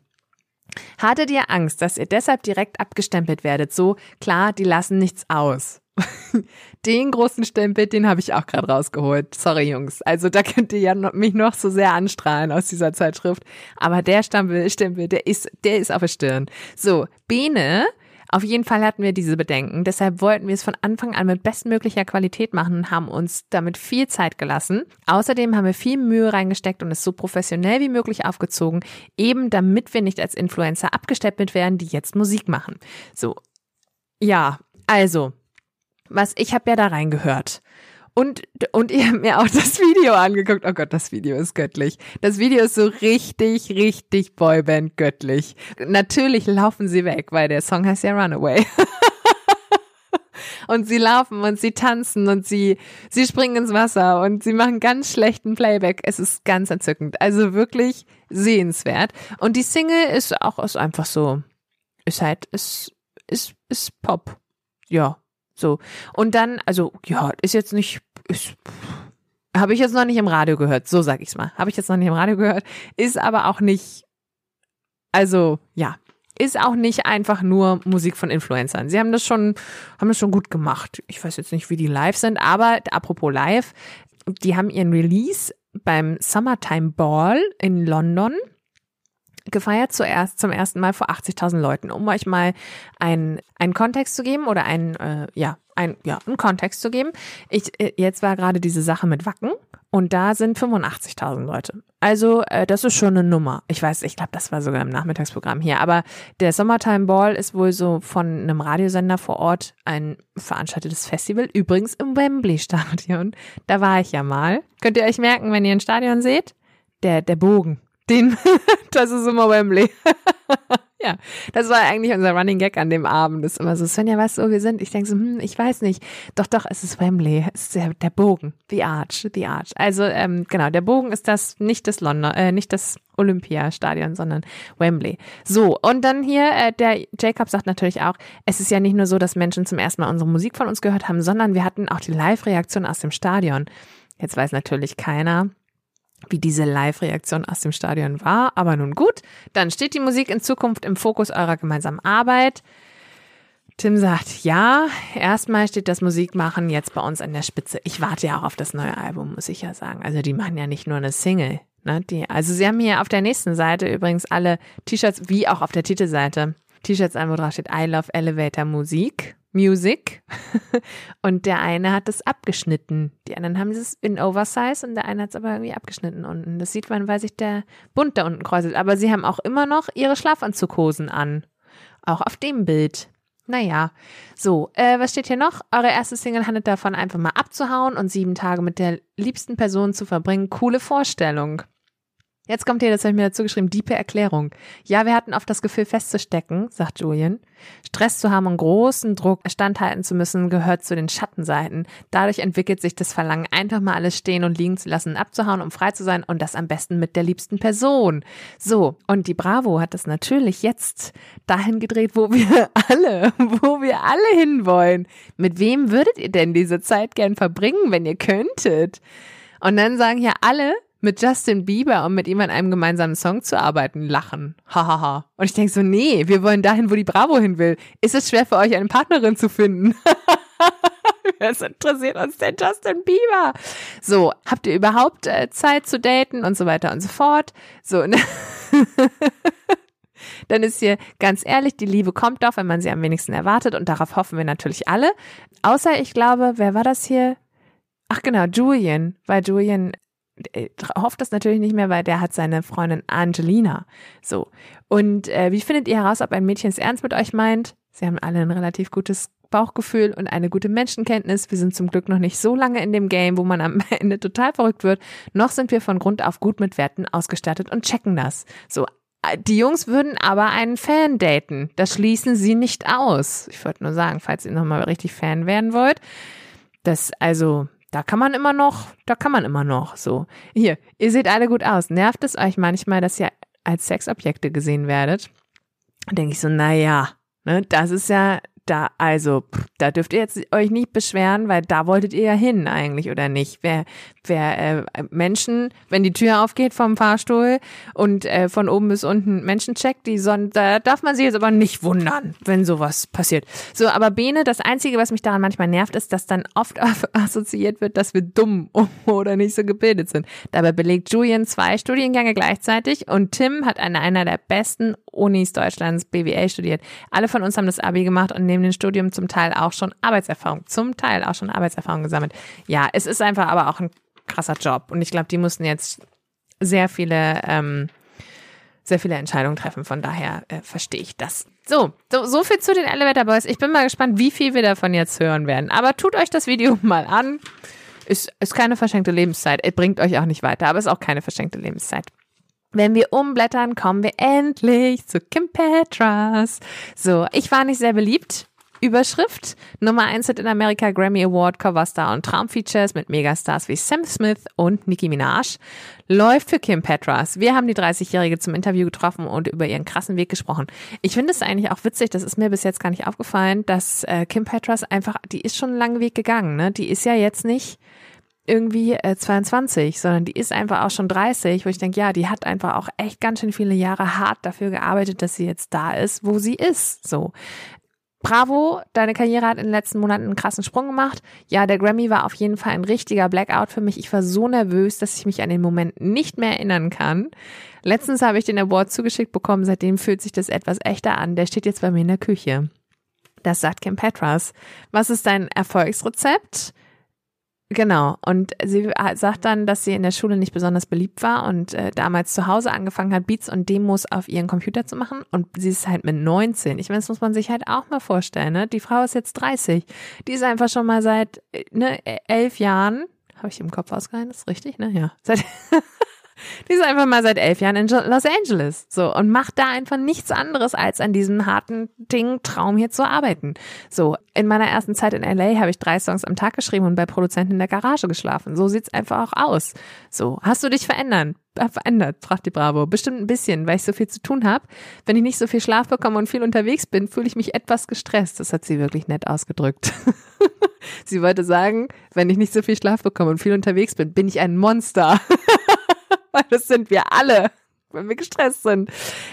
Hattet ihr Angst, dass ihr deshalb direkt abgestempelt werdet? So, klar, die lassen nichts aus. Den großen Stempel, den habe ich auch gerade rausgeholt. Sorry, Jungs. Also da könnt ihr ja mich noch so sehr anstrahlen aus dieser Zeitschrift. Aber der Stempel, Stempel, der ist, der ist auf der Stirn. So, Bene auf jeden Fall hatten wir diese Bedenken. Deshalb wollten wir es von Anfang an mit bestmöglicher Qualität machen und haben uns damit viel Zeit gelassen. Außerdem haben wir viel Mühe reingesteckt und es so professionell wie möglich aufgezogen, eben damit wir nicht als Influencer abgestempelt werden, die jetzt Musik machen. So. Ja, also, was ich habe ja da reingehört. Und, und ihr habt mir auch das Video angeguckt. Oh Gott, das Video ist göttlich. Das Video ist so richtig, richtig Boyband göttlich. Natürlich laufen sie weg, weil der Song heißt ja Runaway. und sie laufen und sie tanzen und sie, sie springen ins Wasser und sie machen ganz schlechten Playback. Es ist ganz entzückend. Also wirklich sehenswert. Und die Single ist auch ist einfach so, ist halt, ist, ist, ist Pop. Ja, so. Und dann, also, ja, ist jetzt nicht, ist, habe ich jetzt noch nicht im Radio gehört, so sag ich's mal. Habe ich jetzt noch nicht im Radio gehört, ist aber auch nicht, also, ja, ist auch nicht einfach nur Musik von Influencern. Sie haben das schon, haben das schon gut gemacht. Ich weiß jetzt nicht, wie die live sind, aber apropos live, die haben ihren Release beim Summertime Ball in London gefeiert zuerst zum ersten Mal vor 80.000 Leuten, um euch mal einen, einen Kontext zu geben oder einen, äh, ja, ein, ja, einen Kontext zu geben. Ich, äh, jetzt war gerade diese Sache mit Wacken und da sind 85.000 Leute. Also äh, das ist schon eine Nummer. Ich weiß, ich glaube, das war sogar im Nachmittagsprogramm hier. Aber der Summertime Ball ist wohl so von einem Radiosender vor Ort ein veranstaltetes Festival. Übrigens im Wembley Stadion. Da war ich ja mal. Könnt ihr euch merken, wenn ihr ein Stadion seht? Der, der Bogen den, das ist immer Wembley. ja, das war eigentlich unser Running Gag an dem Abend. Das ist immer so, Svenja, weißt du, wo wir sind? Ich denke so, hm, ich weiß nicht. Doch, doch, es ist Wembley. Es ist der, der Bogen. The Arch, the Arch. Also, ähm, genau, der Bogen ist das, nicht das London, äh, nicht das Olympiastadion, sondern Wembley. So, und dann hier, äh, der Jacob sagt natürlich auch, es ist ja nicht nur so, dass Menschen zum ersten Mal unsere Musik von uns gehört haben, sondern wir hatten auch die Live-Reaktion aus dem Stadion. Jetzt weiß natürlich keiner, wie diese Live-Reaktion aus dem Stadion war. Aber nun gut, dann steht die Musik in Zukunft im Fokus eurer gemeinsamen Arbeit. Tim sagt, ja, erstmal steht das Musikmachen jetzt bei uns an der Spitze. Ich warte ja auch auf das neue Album, muss ich ja sagen. Also die machen ja nicht nur eine Single. Ne? Die, also sie haben hier auf der nächsten Seite übrigens alle T-Shirts, wie auch auf der Titelseite, T-Shirts an, wo drauf steht I Love Elevator Musik. Music und der eine hat es abgeschnitten. Die anderen haben es in Oversize und der eine hat es aber irgendwie abgeschnitten unten. Das sieht man, weil sich der Bund da unten kräuselt. Aber sie haben auch immer noch ihre Schlafanzughosen an. Auch auf dem Bild. Naja, so, äh, was steht hier noch? Eure erste Single handelt davon, einfach mal abzuhauen und sieben Tage mit der liebsten Person zu verbringen. Coole Vorstellung. Jetzt kommt hier, das habe ich mir dazu geschrieben, diepe Erklärung. Ja, wir hatten oft das Gefühl festzustecken, sagt Julian. Stress zu haben und großen Druck standhalten zu müssen, gehört zu den Schattenseiten. Dadurch entwickelt sich das Verlangen, einfach mal alles stehen und liegen zu lassen, abzuhauen, um frei zu sein und das am besten mit der liebsten Person. So, und die Bravo hat das natürlich jetzt dahin gedreht, wo wir alle, wo wir alle hinwollen. Mit wem würdet ihr denn diese Zeit gern verbringen, wenn ihr könntet? Und dann sagen hier alle, mit Justin Bieber und mit ihm an einem gemeinsamen Song zu arbeiten, lachen. Hahaha. Ha, ha. Und ich denke so, nee, wir wollen dahin, wo die Bravo hin will. Ist es schwer für euch, eine Partnerin zu finden? Was interessiert uns denn Justin Bieber? So, habt ihr überhaupt äh, Zeit zu daten und so weiter und so fort? So, ne? dann ist hier ganz ehrlich, die Liebe kommt doch, wenn man sie am wenigsten erwartet und darauf hoffen wir natürlich alle. Außer ich glaube, wer war das hier? Ach genau, Julian, weil Julian hofft das natürlich nicht mehr, weil der hat seine Freundin Angelina. So. Und äh, wie findet ihr heraus, ob ein Mädchen es ernst mit euch meint? Sie haben alle ein relativ gutes Bauchgefühl und eine gute Menschenkenntnis. Wir sind zum Glück noch nicht so lange in dem Game, wo man am Ende total verrückt wird. Noch sind wir von Grund auf gut mit Werten ausgestattet und checken das. So. Äh, die Jungs würden aber einen Fan daten. Das schließen sie nicht aus. Ich wollte nur sagen, falls ihr nochmal richtig Fan werden wollt. Das, also, da kann man immer noch, da kann man immer noch so. Hier, ihr seht alle gut aus. Nervt es euch manchmal, dass ihr als Sexobjekte gesehen werdet? Denke ich so, naja, ne, das ist ja da, also, da dürft ihr jetzt euch nicht beschweren, weil da wolltet ihr ja hin eigentlich, oder nicht? Wer, wer äh, Menschen, wenn die Tür aufgeht vom Fahrstuhl und äh, von oben bis unten Menschen checkt, die son da darf man sich jetzt aber nicht wundern, wenn sowas passiert. So, aber Bene, das Einzige, was mich daran manchmal nervt, ist, dass dann oft assoziiert wird, dass wir dumm oder nicht so gebildet sind. Dabei belegt Julian zwei Studiengänge gleichzeitig und Tim hat an einer der besten Unis Deutschlands BWL studiert. Alle von uns haben das Abi gemacht und neben dem Studium zum Teil auch schon Arbeitserfahrung, zum Teil auch schon Arbeitserfahrung gesammelt. Ja, es ist einfach aber auch ein krasser Job und ich glaube, die mussten jetzt sehr viele, ähm, sehr viele Entscheidungen treffen. Von daher äh, verstehe ich das. So, so, so viel zu den Elevator Boys. Ich bin mal gespannt, wie viel wir davon jetzt hören werden. Aber tut euch das Video mal an. Ist, ist keine verschenkte Lebenszeit. Es bringt euch auch nicht weiter, aber ist auch keine verschenkte Lebenszeit. Wenn wir umblättern, kommen wir endlich zu Kim Petras. So, ich war nicht sehr beliebt. Überschrift Nummer 1 hat in Amerika Grammy Award Coverstar und Traumfeatures mit Megastars wie Sam Smith und Nicki Minaj. Läuft für Kim Petras. Wir haben die 30-Jährige zum Interview getroffen und über ihren krassen Weg gesprochen. Ich finde es eigentlich auch witzig, das ist mir bis jetzt gar nicht aufgefallen, dass äh, Kim Petras einfach, die ist schon einen langen Weg gegangen. Ne? Die ist ja jetzt nicht irgendwie äh, 22, sondern die ist einfach auch schon 30, wo ich denke, ja, die hat einfach auch echt ganz schön viele Jahre hart dafür gearbeitet, dass sie jetzt da ist, wo sie ist. So. Bravo, deine Karriere hat in den letzten Monaten einen krassen Sprung gemacht. Ja, der Grammy war auf jeden Fall ein richtiger Blackout für mich. Ich war so nervös, dass ich mich an den Moment nicht mehr erinnern kann. Letztens habe ich den Award zugeschickt bekommen, seitdem fühlt sich das etwas echter an. Der steht jetzt bei mir in der Küche. Das sagt Kim Petras. Was ist dein Erfolgsrezept? Genau. Und sie sagt dann, dass sie in der Schule nicht besonders beliebt war und äh, damals zu Hause angefangen hat, Beats und Demos auf ihren Computer zu machen. Und sie ist halt mit 19. Ich meine, das muss man sich halt auch mal vorstellen. Ne? Die Frau ist jetzt 30. Die ist einfach schon mal seit äh, ne, elf Jahren. Habe ich im Kopf ausgehalten? ist richtig, ne? Ja. Seit Die ist einfach mal seit elf Jahren in Los Angeles. So. Und macht da einfach nichts anderes, als an diesem harten Ding, Traum hier zu arbeiten. So. In meiner ersten Zeit in LA habe ich drei Songs am Tag geschrieben und bei Produzenten in der Garage geschlafen. So sieht's einfach auch aus. So. Hast du dich verändern? Äh, verändert, fragt die Bravo. Bestimmt ein bisschen, weil ich so viel zu tun habe. Wenn ich nicht so viel Schlaf bekomme und viel unterwegs bin, fühle ich mich etwas gestresst. Das hat sie wirklich nett ausgedrückt. sie wollte sagen, wenn ich nicht so viel Schlaf bekomme und viel unterwegs bin, bin ich ein Monster. weil das sind wir alle wenn wir gestresst sind.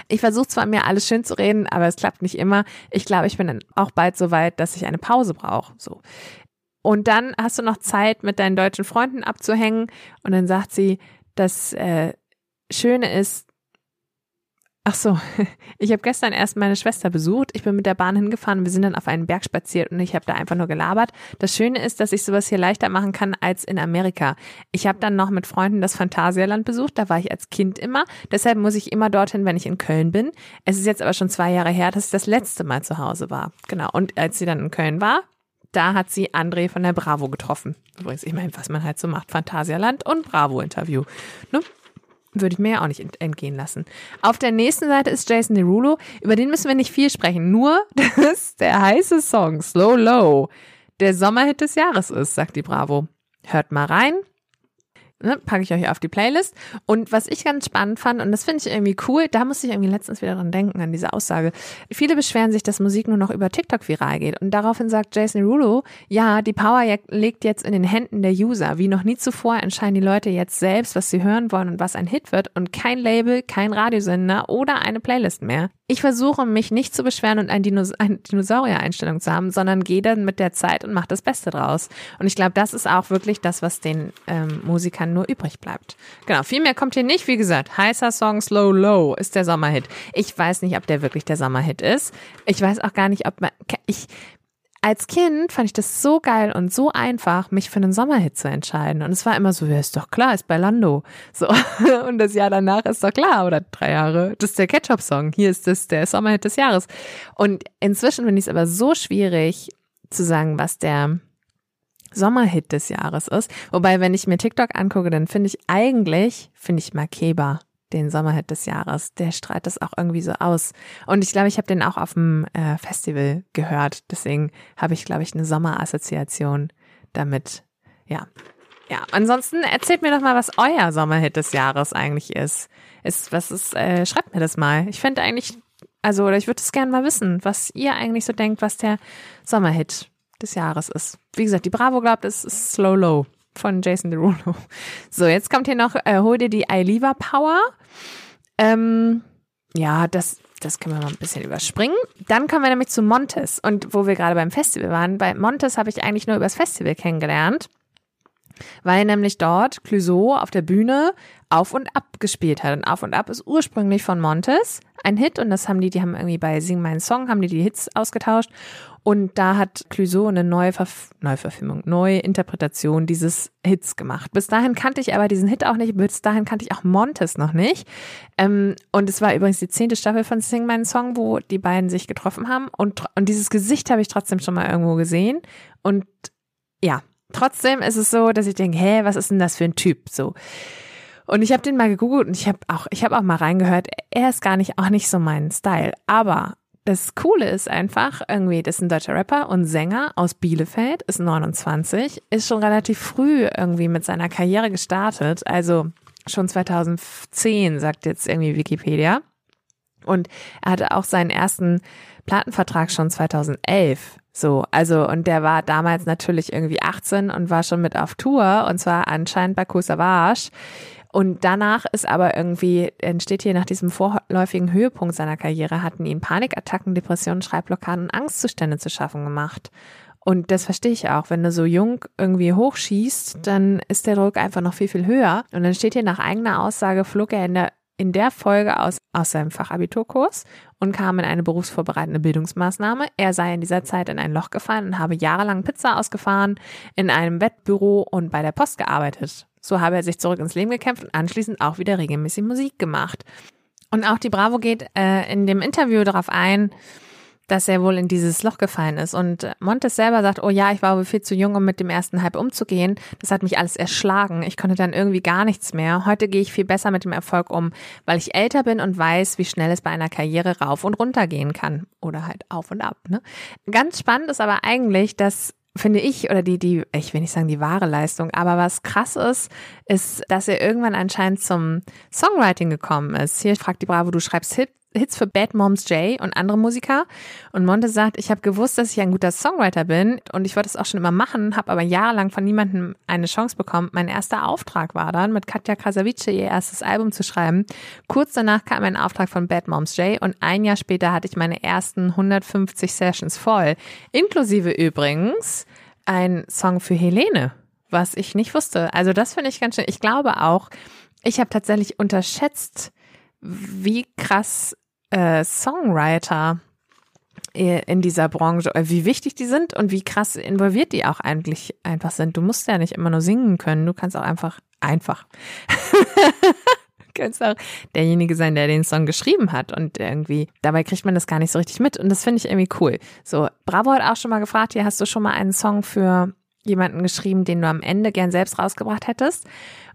Ich versuche zwar mir alles schön zu reden, aber es klappt nicht immer. Ich glaube, ich bin dann auch bald so weit, dass ich eine Pause brauche. So. Und dann hast du noch Zeit, mit deinen deutschen Freunden abzuhängen. Und dann sagt sie, das äh, Schöne ist, Ach so, ich habe gestern erst meine Schwester besucht. Ich bin mit der Bahn hingefahren. Wir sind dann auf einen Berg spaziert und ich habe da einfach nur gelabert. Das Schöne ist, dass ich sowas hier leichter machen kann als in Amerika. Ich habe dann noch mit Freunden das Phantasialand besucht. Da war ich als Kind immer. Deshalb muss ich immer dorthin, wenn ich in Köln bin. Es ist jetzt aber schon zwei Jahre her, dass ich das letzte Mal zu Hause war. Genau. Und als sie dann in Köln war, da hat sie André von der Bravo getroffen. Übrigens, ich meine, was man halt so macht. Phantasialand und Bravo-Interview. Ne? Würde ich mir ja auch nicht entgehen lassen. Auf der nächsten Seite ist Jason Derulo. Über den müssen wir nicht viel sprechen. Nur, dass der heiße Song Slow Low der Sommerhit des Jahres ist, sagt die Bravo. Hört mal rein ne, packe ich euch auf die Playlist. Und was ich ganz spannend fand, und das finde ich irgendwie cool, da musste ich irgendwie letztens wieder dran denken, an diese Aussage. Viele beschweren sich, dass Musik nur noch über TikTok viral geht. Und daraufhin sagt Jason Rulo, ja, die Power liegt jetzt in den Händen der User. Wie noch nie zuvor entscheiden die Leute jetzt selbst, was sie hören wollen und was ein Hit wird. Und kein Label, kein Radiosender oder eine Playlist mehr. Ich versuche mich nicht zu beschweren und ein Dinos eine Dinosaurier-Einstellung zu haben, sondern gehe dann mit der Zeit und mache das Beste draus. Und ich glaube, das ist auch wirklich das, was den ähm, Musikern nur übrig bleibt. Genau, viel mehr kommt hier nicht. Wie gesagt, heißer Song Slow Low ist der Sommerhit. Ich weiß nicht, ob der wirklich der Sommerhit ist. Ich weiß auch gar nicht, ob man, ich, als Kind fand ich das so geil und so einfach, mich für einen Sommerhit zu entscheiden. Und es war immer so, ja, ist doch klar, ist bei Lando. So. Und das Jahr danach ist doch klar, oder drei Jahre, das ist der Ketchup-Song. Hier ist das der Sommerhit des Jahres. Und inzwischen finde ich es aber so schwierig zu sagen, was der Sommerhit des Jahres ist. Wobei, wenn ich mir TikTok angucke, dann finde ich eigentlich, finde ich Makeba den Sommerhit des Jahres. Der strahlt das auch irgendwie so aus. Und ich glaube, ich habe den auch auf dem äh, Festival gehört. Deswegen habe ich, glaube ich, eine Sommerassoziation damit. Ja. Ja, ansonsten erzählt mir doch mal, was euer Sommerhit des Jahres eigentlich ist. Ist, was ist, äh, schreibt mir das mal. Ich fände eigentlich, also, oder ich würde es gerne mal wissen, was ihr eigentlich so denkt, was der Sommerhit des Jahres ist. Wie gesagt, die Bravo glaubt, es ist Slow Low von Jason Derulo. So, jetzt kommt hier noch, äh, hol dir die iLiva Power. Ähm, ja, das, das können wir mal ein bisschen überspringen. Dann kommen wir nämlich zu Montes. Und wo wir gerade beim Festival waren, bei Montes habe ich eigentlich nur übers Festival kennengelernt, weil nämlich dort Clouseau auf der Bühne auf und Ab gespielt hat. Und Auf und Ab ist ursprünglich von Montes ein Hit und das haben die, die haben irgendwie bei Sing meinen Song, haben die die Hits ausgetauscht und da hat Clouseau eine neue Verf Neuverfilmung, neue Interpretation dieses Hits gemacht. Bis dahin kannte ich aber diesen Hit auch nicht, bis dahin kannte ich auch Montes noch nicht. Ähm, und es war übrigens die zehnte Staffel von Sing meinen Song, wo die beiden sich getroffen haben und, und dieses Gesicht habe ich trotzdem schon mal irgendwo gesehen und ja, trotzdem ist es so, dass ich denke, hä, was ist denn das für ein Typ? So. Und ich habe den mal gegoogelt und ich habe auch, ich habe auch mal reingehört. Er ist gar nicht auch nicht so mein Style. Aber das Coole ist einfach, irgendwie, das ist ein deutscher Rapper und Sänger aus Bielefeld, ist 29, ist schon relativ früh irgendwie mit seiner Karriere gestartet. Also schon 2010, sagt jetzt irgendwie Wikipedia. Und er hatte auch seinen ersten Plattenvertrag schon 2011. So, also, und der war damals natürlich irgendwie 18 und war schon mit auf Tour und zwar anscheinend bei Koh Savage. Und danach ist aber irgendwie, entsteht hier nach diesem vorläufigen Höhepunkt seiner Karriere, hatten ihn Panikattacken, Depressionen, Schreibblockaden und Angstzustände zu schaffen gemacht. Und das verstehe ich auch. Wenn du so jung irgendwie hochschießt, dann ist der Druck einfach noch viel, viel höher. Und dann steht hier nach eigener Aussage, flog er in der, in der Folge aus, aus seinem Fachabiturkurs und kam in eine berufsvorbereitende Bildungsmaßnahme. Er sei in dieser Zeit in ein Loch gefallen und habe jahrelang Pizza ausgefahren, in einem Wettbüro und bei der Post gearbeitet. So habe er sich zurück ins Leben gekämpft und anschließend auch wieder regelmäßig Musik gemacht. Und auch die Bravo geht äh, in dem Interview darauf ein, dass er wohl in dieses Loch gefallen ist. Und Montes selber sagt, oh ja, ich war wohl viel zu jung, um mit dem ersten Hype umzugehen. Das hat mich alles erschlagen. Ich konnte dann irgendwie gar nichts mehr. Heute gehe ich viel besser mit dem Erfolg um, weil ich älter bin und weiß, wie schnell es bei einer Karriere rauf und runter gehen kann. Oder halt auf und ab. Ne? Ganz spannend ist aber eigentlich, dass finde ich, oder die, die, ich will nicht sagen die wahre Leistung, aber was krass ist, ist, dass er irgendwann anscheinend zum Songwriting gekommen ist. Hier fragt die Bravo, du schreibst Hit, Hits für Bad Moms J und andere Musiker. Und Monte sagt, ich habe gewusst, dass ich ein guter Songwriter bin und ich wollte es auch schon immer machen, habe aber jahrelang von niemandem eine Chance bekommen. Mein erster Auftrag war dann, mit Katja Krasavice ihr erstes Album zu schreiben. Kurz danach kam ein Auftrag von Bad Moms J und ein Jahr später hatte ich meine ersten 150 Sessions voll. Inklusive übrigens ein Song für Helene, was ich nicht wusste. Also das finde ich ganz schön. Ich glaube auch, ich habe tatsächlich unterschätzt, wie krass äh, Songwriter in dieser Branche, äh, wie wichtig die sind und wie krass involviert die auch eigentlich einfach sind. Du musst ja nicht immer nur singen können, du kannst auch einfach, einfach. kannst auch derjenige sein, der den Song geschrieben hat und irgendwie, dabei kriegt man das gar nicht so richtig mit und das finde ich irgendwie cool. So, Bravo hat auch schon mal gefragt, hier hast du schon mal einen Song für jemanden geschrieben, den du am Ende gern selbst rausgebracht hättest?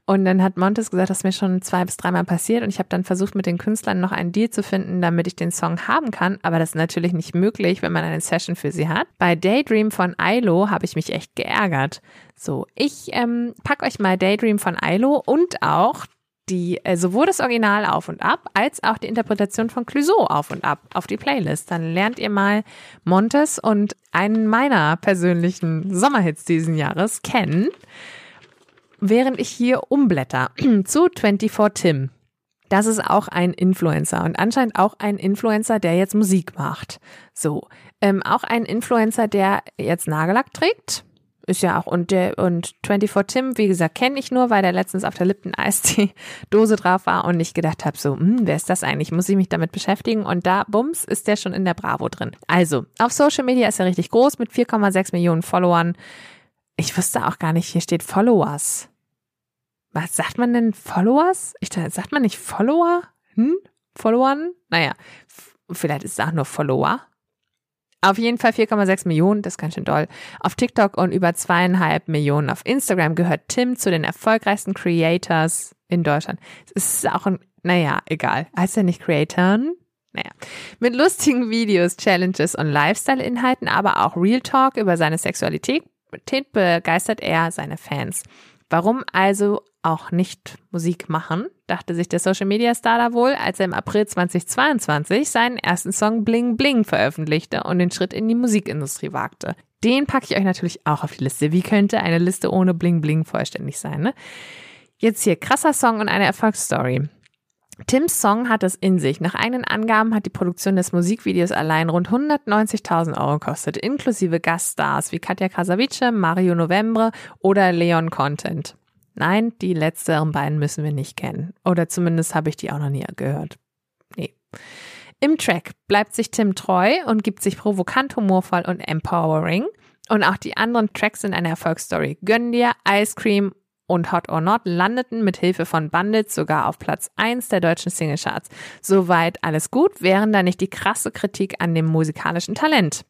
Und dann hat Montes gesagt, das ist mir schon zwei bis dreimal passiert und ich habe dann versucht, mit den Künstlern noch einen Deal zu finden, damit ich den Song haben kann. Aber das ist natürlich nicht möglich, wenn man eine Session für sie hat. Bei Daydream von Ilo habe ich mich echt geärgert. So, ich ähm, pack euch mal Daydream von Ilo und auch die äh, sowohl das Original auf und ab als auch die Interpretation von Clouseau auf und ab auf die Playlist. Dann lernt ihr mal Montes und einen meiner persönlichen Sommerhits diesen Jahres kennen, während ich hier umblätter zu 24 Tim. Das ist auch ein Influencer und anscheinend auch ein Influencer, der jetzt Musik macht. So, ähm, auch ein Influencer, der jetzt Nagellack trägt ist ja auch, und der, und 24 Tim, wie gesagt, kenne ich nur, weil der letztens auf der Lipton Eistee Dose drauf war und ich gedacht habe, so, hm, wer ist das eigentlich? Muss ich mich damit beschäftigen? Und da, bums, ist der schon in der Bravo drin. Also, auf Social Media ist er richtig groß mit 4,6 Millionen Followern. Ich wusste auch gar nicht, hier steht Followers. Was sagt man denn Followers? Ich dachte, sagt man nicht Follower? Hm? Followern? Naja, vielleicht ist es auch nur Follower. Auf jeden Fall 4,6 Millionen, das ist ganz schön doll. Auf TikTok und über zweieinhalb Millionen auf Instagram gehört Tim zu den erfolgreichsten Creators in Deutschland. Es ist auch ein, naja, egal. Heißt er nicht Creatoren? Naja. Mit lustigen Videos, Challenges und Lifestyle-Inhalten, aber auch Real Talk über seine Sexualität begeistert er seine Fans. Warum also auch nicht Musik machen, dachte sich der Social Media Star da wohl, als er im April 2022 seinen ersten Song Bling Bling veröffentlichte und den Schritt in die Musikindustrie wagte. Den packe ich euch natürlich auch auf die Liste. Wie könnte eine Liste ohne Bling Bling vollständig sein, ne? Jetzt hier krasser Song und eine Erfolgsstory. Tims Song hat es in sich. Nach eigenen Angaben hat die Produktion des Musikvideos allein rund 190.000 Euro gekostet, inklusive Gaststars wie Katja Krasavice, Mario Novembre oder Leon Content. Nein, die letzteren beiden müssen wir nicht kennen. Oder zumindest habe ich die auch noch nie gehört. Nee. Im Track bleibt sich Tim treu und gibt sich provokant, humorvoll und empowering. Und auch die anderen Tracks sind eine Erfolgsstory. Gönn dir, Ice Cream und Hot or Not landeten mit Hilfe von Bandits sogar auf Platz 1 der deutschen Singlecharts. Soweit alles gut, wären da nicht die krasse Kritik an dem musikalischen Talent.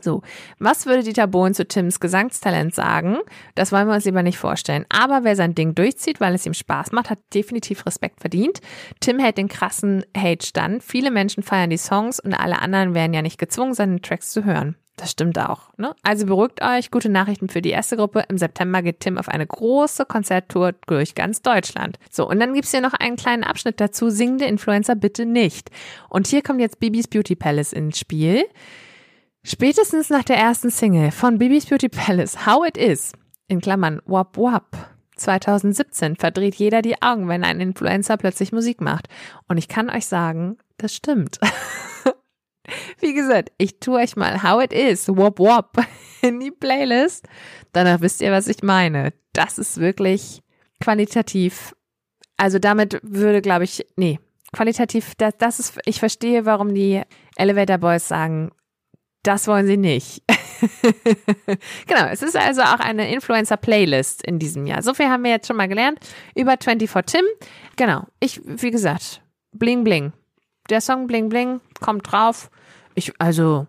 So, was würde Dieter Bohlen zu Tims Gesangstalent sagen? Das wollen wir uns lieber nicht vorstellen. Aber wer sein Ding durchzieht, weil es ihm Spaß macht, hat definitiv Respekt verdient. Tim hält den krassen Hate stand. Viele Menschen feiern die Songs und alle anderen wären ja nicht gezwungen, seine Tracks zu hören. Das stimmt auch. Ne? Also beruhigt euch. Gute Nachrichten für die erste Gruppe. Im September geht Tim auf eine große Konzerttour durch ganz Deutschland. So, und dann gibt's hier noch einen kleinen Abschnitt dazu. Singende Influencer bitte nicht. Und hier kommt jetzt Bibis Beauty Palace ins Spiel. Spätestens nach der ersten Single von Bibis Beauty Palace, How It Is, in Klammern Wap Wap, 2017 verdreht jeder die Augen, wenn ein Influencer plötzlich Musik macht. Und ich kann euch sagen, das stimmt. Wie gesagt, ich tue euch mal How It Is, Wop Wop, in die Playlist. Danach wisst ihr, was ich meine. Das ist wirklich qualitativ. Also damit würde, glaube ich, nee, qualitativ, das, das ist, ich verstehe, warum die Elevator Boys sagen, das wollen sie nicht. genau, es ist also auch eine Influencer-Playlist in diesem Jahr. So viel haben wir jetzt schon mal gelernt über 24 Tim. Genau, ich, wie gesagt, Bling Bling. Der Song Bling Bling kommt drauf. Ich, also,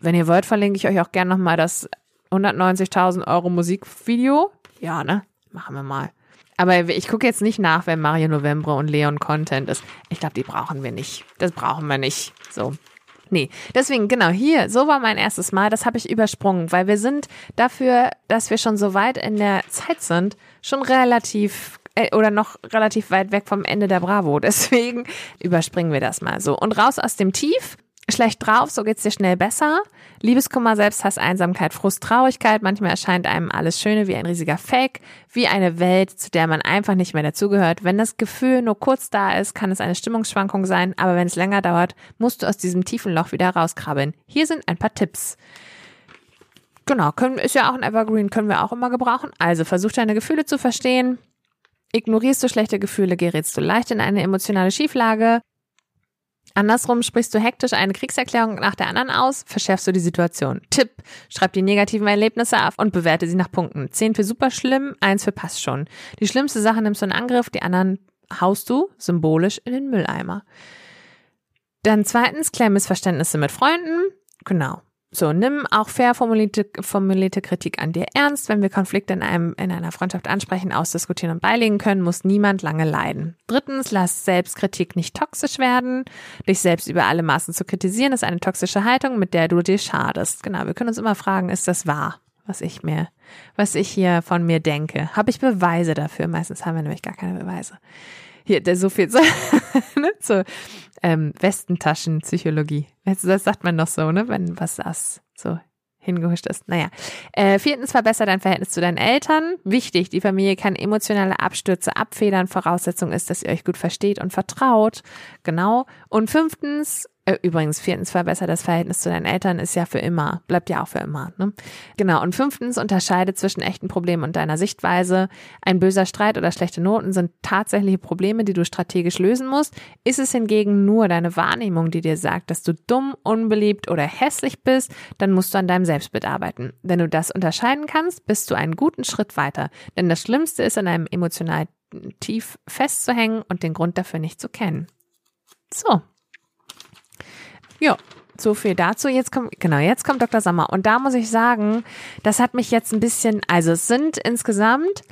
wenn ihr wollt, verlinke ich euch auch gerne nochmal das 190.000 Euro Musikvideo. Ja, ne? Machen wir mal. Aber ich gucke jetzt nicht nach, wer Mario Novembre und Leon Content ist. Ich glaube, die brauchen wir nicht. Das brauchen wir nicht. So. Nee, deswegen, genau, hier, so war mein erstes Mal, das habe ich übersprungen, weil wir sind dafür, dass wir schon so weit in der Zeit sind, schon relativ oder noch relativ weit weg vom Ende der Bravo. Deswegen überspringen wir das mal so. Und raus aus dem Tief schlecht drauf, so geht's dir schnell besser. Liebeskummer, Selbsthass, Einsamkeit, Frust, Traurigkeit. Manchmal erscheint einem alles Schöne wie ein riesiger Fake, wie eine Welt, zu der man einfach nicht mehr dazugehört. Wenn das Gefühl nur kurz da ist, kann es eine Stimmungsschwankung sein, aber wenn es länger dauert, musst du aus diesem tiefen Loch wieder rauskrabbeln. Hier sind ein paar Tipps. Genau, können, ist ja auch ein Evergreen, können wir auch immer gebrauchen. Also versuch deine Gefühle zu verstehen. Ignorierst du schlechte Gefühle, gerätst du leicht in eine emotionale Schieflage. Andersrum sprichst du hektisch eine Kriegserklärung nach der anderen aus, verschärfst du die Situation. Tipp, schreib die negativen Erlebnisse auf und bewerte sie nach Punkten. Zehn für super schlimm, eins für passt schon. Die schlimmste Sache nimmst du in Angriff, die anderen haust du symbolisch in den Mülleimer. Dann zweitens, klär Missverständnisse mit Freunden. Genau. So, nimm auch fair formulierte, formulierte Kritik an dir ernst. Wenn wir Konflikte in, einem, in einer Freundschaft ansprechen, ausdiskutieren und beilegen können, muss niemand lange leiden. Drittens, lass Selbstkritik nicht toxisch werden. Dich selbst über alle Maßen zu kritisieren, ist eine toxische Haltung, mit der du dir schadest. Genau, wir können uns immer fragen, ist das wahr, was ich mir, was ich hier von mir denke? Habe ich Beweise dafür? Meistens haben wir nämlich gar keine Beweise. Hier, der so viel, ne, so, ähm, Westentaschenpsychologie. Das sagt man doch so, ne? Wenn was das so hingehuscht ist. Naja. Äh, viertens, verbessere dein Verhältnis zu deinen Eltern. Wichtig, die Familie kann emotionale Abstürze abfedern. Voraussetzung ist, dass ihr euch gut versteht und vertraut. Genau. Und fünftens, übrigens, viertens, verbessere das Verhältnis zu deinen Eltern ist ja für immer, bleibt ja auch für immer. Ne? Genau. Und fünftens, unterscheide zwischen echten Problemen und deiner Sichtweise. Ein böser Streit oder schlechte Noten sind tatsächliche Probleme, die du strategisch lösen musst. Ist es hingegen nur deine Wahrnehmung, die dir sagt, dass du dumm, unbeliebt oder hässlich bist, dann musst du an deinem Selbstbild arbeiten. Wenn du das unterscheiden kannst, bist du einen guten Schritt weiter. Denn das Schlimmste ist, an einem emotional tief festzuhängen und den Grund dafür nicht zu kennen. So, ja, so viel dazu. Jetzt kommt, genau, jetzt kommt Dr. Sommer. Und da muss ich sagen, das hat mich jetzt ein bisschen, also es sind insgesamt,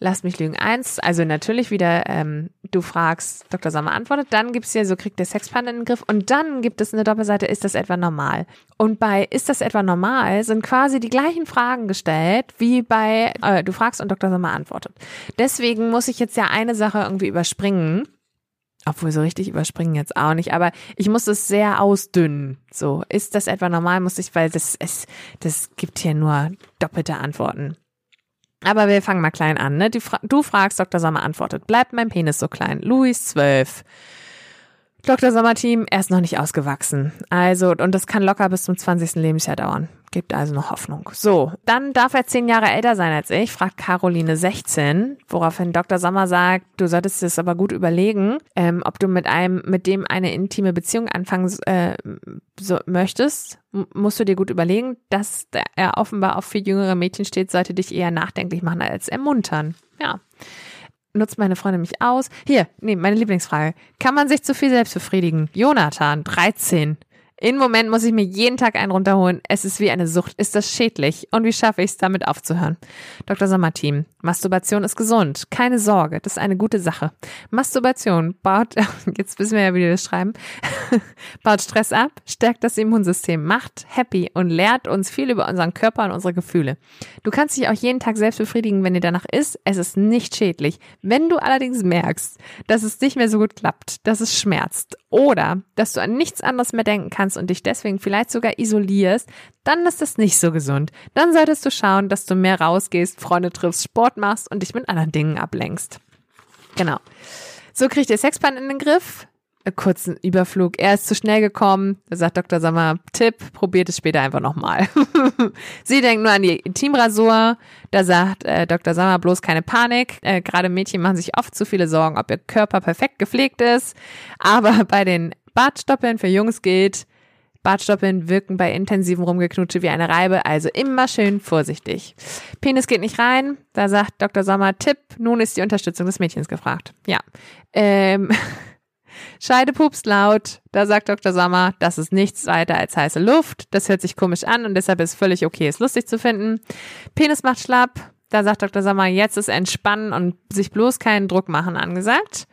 lass mich lügen, eins, also natürlich wieder, ähm, du fragst, Dr. Sommer antwortet, dann gibt es ja so, kriegt der Sexplan in den Griff und dann gibt es eine Doppelseite, ist das etwa normal? Und bei ist das etwa normal sind quasi die gleichen Fragen gestellt, wie bei, äh, du fragst und Dr. Sommer antwortet. Deswegen muss ich jetzt ja eine Sache irgendwie überspringen obwohl so richtig überspringen jetzt auch nicht, aber ich muss es sehr ausdünnen. So, ist das etwa normal? Muss ich, weil das, es, das gibt hier nur doppelte Antworten. Aber wir fangen mal klein an. Ne? Du, du fragst, Dr. Sommer antwortet, bleibt mein Penis so klein? Luis 12. Dr. Sommerteam, er ist noch nicht ausgewachsen. Also, und das kann locker bis zum 20. Lebensjahr dauern. Gibt also noch Hoffnung. So, dann darf er zehn Jahre älter sein als ich, fragt Caroline 16, woraufhin Dr. Sommer sagt, du solltest es aber gut überlegen, ähm, ob du mit einem, mit dem eine intime Beziehung anfangen äh, so, möchtest. Musst du dir gut überlegen, dass er offenbar auf viel jüngere Mädchen steht, sollte dich eher nachdenklich machen als ermuntern. Ja nutzt meine Freundin mich aus? Hier, nee, meine Lieblingsfrage. Kann man sich zu viel selbst befriedigen? Jonathan, 13. In Moment muss ich mir jeden Tag einen runterholen. Es ist wie eine Sucht. Ist das schädlich? Und wie schaffe ich es, damit aufzuhören? Dr. Sommerteam. Masturbation ist gesund. Keine Sorge. Das ist eine gute Sache. Masturbation baut, jetzt wissen wir ja, wie wir das schreiben, baut Stress ab, stärkt das Immunsystem, macht happy und lehrt uns viel über unseren Körper und unsere Gefühle. Du kannst dich auch jeden Tag selbst befriedigen, wenn dir danach ist. Es ist nicht schädlich. Wenn du allerdings merkst, dass es nicht mehr so gut klappt, dass es schmerzt oder dass du an nichts anderes mehr denken kannst, kannst und dich deswegen vielleicht sogar isolierst, dann ist das nicht so gesund. Dann solltest du schauen, dass du mehr rausgehst, Freunde triffst, Sport machst und dich mit anderen Dingen ablenkst. Genau. So kriegt ihr Sexplan in den Griff. Kurzen Überflug. Er ist zu schnell gekommen. Da sagt Dr. Sommer, Tipp, probiert es später einfach nochmal. Sie denkt nur an die Teamrasur. Da sagt äh, Dr. Sommer bloß keine Panik. Äh, Gerade Mädchen machen sich oft zu viele Sorgen, ob ihr Körper perfekt gepflegt ist. Aber bei den Bartstoppeln für Jungs gilt, Bartstoppeln wirken bei intensivem Rumgeknutsche wie eine Reibe, also immer schön vorsichtig. Penis geht nicht rein, da sagt Dr. Sommer, Tipp, nun ist die Unterstützung des Mädchens gefragt. Ja. Ähm, Scheide pupst laut, da sagt Dr. Sommer, das ist nichts weiter als heiße Luft, das hört sich komisch an und deshalb ist völlig okay, es lustig zu finden. Penis macht schlapp, da sagt Dr. Sommer, jetzt ist entspannen und sich bloß keinen Druck machen angesagt.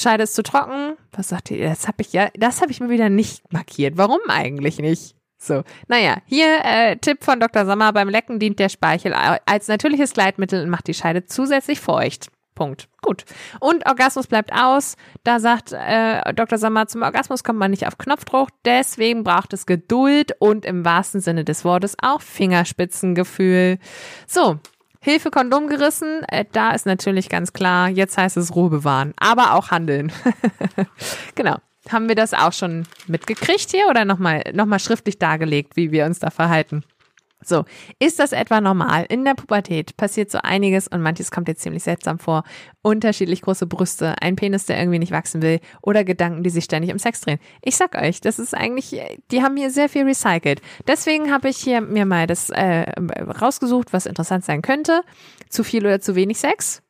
Scheide ist zu trocken. Was sagt ihr? Das habe ich ja, das habe ich mir wieder nicht markiert. Warum eigentlich nicht? So, naja, hier äh, Tipp von Dr. Sommer, beim Lecken dient der Speichel als natürliches Gleitmittel und macht die Scheide zusätzlich feucht. Punkt. Gut. Und Orgasmus bleibt aus. Da sagt äh, Dr. Sommer, zum Orgasmus kommt man nicht auf Knopfdruck. Deswegen braucht es Geduld und im wahrsten Sinne des Wortes auch Fingerspitzengefühl. So, Hilfe Kondom gerissen, äh, da ist natürlich ganz klar, jetzt heißt es Ruhe bewahren, aber auch handeln. genau. Haben wir das auch schon mitgekriegt hier oder nochmal noch mal schriftlich dargelegt, wie wir uns da verhalten? So, ist das etwa normal? In der Pubertät passiert so einiges und manches kommt jetzt ziemlich seltsam vor. Unterschiedlich große Brüste, ein Penis, der irgendwie nicht wachsen will oder Gedanken, die sich ständig im Sex drehen. Ich sag euch, das ist eigentlich, die haben hier sehr viel recycelt. Deswegen habe ich hier mir mal das äh, rausgesucht, was interessant sein könnte. Zu viel oder zu wenig Sex?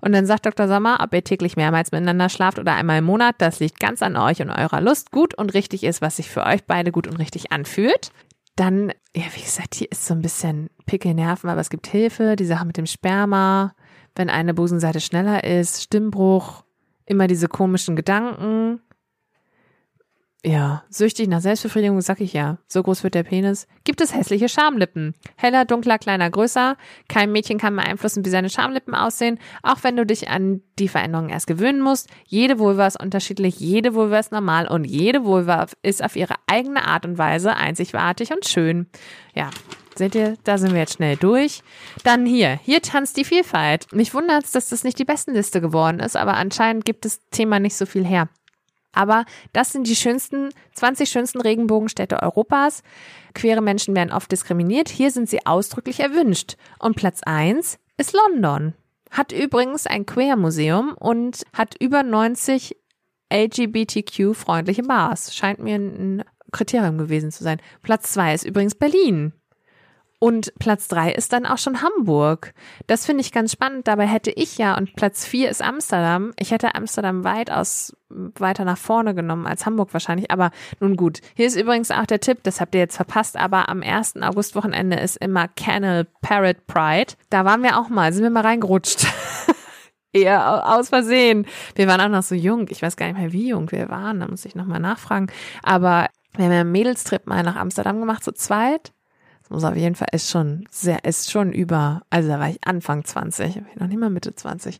Und dann sagt Dr. Sommer, ob ihr täglich mehrmals miteinander schlaft oder einmal im Monat, das liegt ganz an euch und eurer Lust. Gut und richtig ist, was sich für euch beide gut und richtig anfühlt. Dann, ja, wie gesagt, hier ist so ein bisschen Pickelnerven, aber es gibt Hilfe, die Sache mit dem Sperma, wenn eine Busenseite schneller ist, Stimmbruch, immer diese komischen Gedanken. Ja, süchtig nach Selbstbefriedigung, sag ich ja. So groß wird der Penis. Gibt es hässliche Schamlippen? Heller, dunkler, kleiner, größer. Kein Mädchen kann beeinflussen, wie seine Schamlippen aussehen, auch wenn du dich an die Veränderungen erst gewöhnen musst. Jede Vulva ist unterschiedlich, jede Vulva ist normal und jede Vulva ist auf ihre eigene Art und Weise einzigartig und schön. Ja, Seht ihr, da sind wir jetzt schnell durch. Dann hier, hier tanzt die Vielfalt. Mich wundert es, dass das nicht die Bestenliste geworden ist, aber anscheinend gibt das Thema nicht so viel her. Aber das sind die schönsten, 20 schönsten Regenbogenstädte Europas. Queere Menschen werden oft diskriminiert. Hier sind sie ausdrücklich erwünscht. Und Platz 1 ist London. Hat übrigens ein Queer-Museum und hat über 90 LGBTQ-freundliche Bars. Scheint mir ein Kriterium gewesen zu sein. Platz 2 ist übrigens Berlin. Und Platz drei ist dann auch schon Hamburg. Das finde ich ganz spannend. Dabei hätte ich ja, und Platz vier ist Amsterdam. Ich hätte Amsterdam weitaus weiter nach vorne genommen als Hamburg wahrscheinlich. Aber nun gut. Hier ist übrigens auch der Tipp, das habt ihr jetzt verpasst, aber am 1. August-Wochenende ist immer Kennel Parrot Pride. Da waren wir auch mal, sind wir mal reingerutscht. Eher aus Versehen. Wir waren auch noch so jung. Ich weiß gar nicht mehr, wie jung wir waren. Da muss ich nochmal nachfragen. Aber wir haben ja einen Mädelstrip mal nach Amsterdam gemacht, so zweit muss auf jeden Fall, ist schon sehr, ist schon über, also da war ich Anfang 20, noch nicht mal Mitte 20.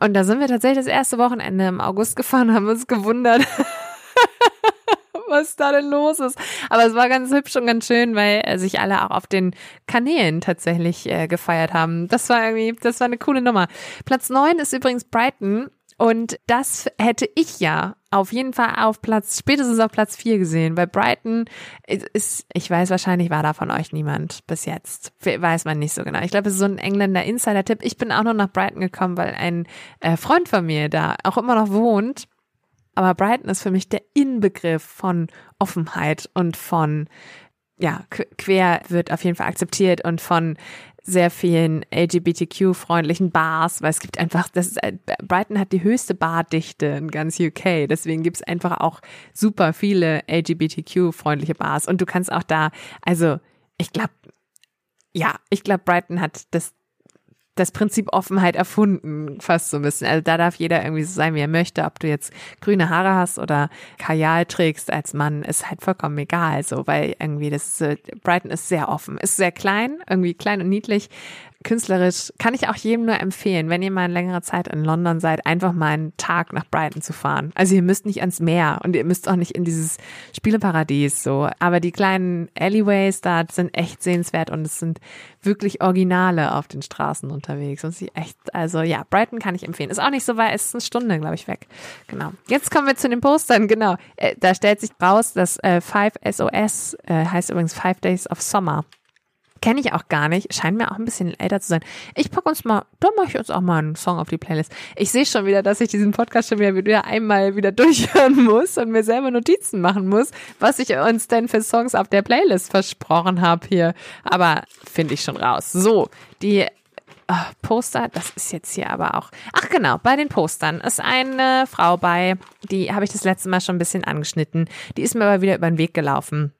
Und da sind wir tatsächlich das erste Wochenende im August gefahren, haben uns gewundert, was da denn los ist. Aber es war ganz hübsch und ganz schön, weil äh, sich alle auch auf den Kanälen tatsächlich äh, gefeiert haben. Das war irgendwie, das war eine coole Nummer. Platz neun ist übrigens Brighton. Und das hätte ich ja auf jeden Fall auf Platz, spätestens auf Platz vier gesehen. Bei Brighton ist, ich weiß, wahrscheinlich war da von euch niemand bis jetzt. Weiß man nicht so genau. Ich glaube, es ist so ein Engländer Insider-Tipp. Ich bin auch noch nach Brighton gekommen, weil ein äh, Freund von mir da auch immer noch wohnt. Aber Brighton ist für mich der Inbegriff von Offenheit und von ja, quer wird auf jeden Fall akzeptiert und von sehr vielen LGBTQ-freundlichen Bars, weil es gibt einfach, das ist, Brighton hat die höchste Bardichte in ganz UK, deswegen gibt es einfach auch super viele LGBTQ-freundliche Bars. Und du kannst auch da, also ich glaube, ja, ich glaube, Brighton hat das das Prinzip Offenheit erfunden, fast so ein bisschen. Also da darf jeder irgendwie so sein, wie er möchte. Ob du jetzt grüne Haare hast oder Kajal trägst als Mann, ist halt vollkommen egal. So, weil irgendwie das äh, Brighton ist sehr offen, ist sehr klein, irgendwie klein und niedlich, künstlerisch kann ich auch jedem nur empfehlen, wenn ihr mal eine längere Zeit in London seid, einfach mal einen Tag nach Brighton zu fahren. Also ihr müsst nicht ans Meer und ihr müsst auch nicht in dieses Spieleparadies so. Aber die kleinen Alleyways da sind echt sehenswert und es sind wirklich Originale auf den Straßen unterwegs. Und sie echt, also ja, Brighton kann ich empfehlen. Ist auch nicht so weit, ist eine Stunde, glaube ich, weg. Genau. Jetzt kommen wir zu den Postern, genau. Äh, da stellt sich raus, dass äh, 5SOS äh, heißt übrigens Five Days of Summer. Kenne ich auch gar nicht. Scheint mir auch ein bisschen älter zu sein. Ich packe uns mal, da mache ich uns auch mal einen Song auf die Playlist. Ich sehe schon wieder, dass ich diesen Podcast schon wieder, wieder einmal wieder durchhören muss und mir selber Notizen machen muss, was ich uns denn für Songs auf der Playlist versprochen habe hier. Aber finde ich schon raus. So, die oh, Poster, das ist jetzt hier aber auch. Ach genau, bei den Postern ist eine Frau bei, die habe ich das letzte Mal schon ein bisschen angeschnitten. Die ist mir aber wieder über den Weg gelaufen.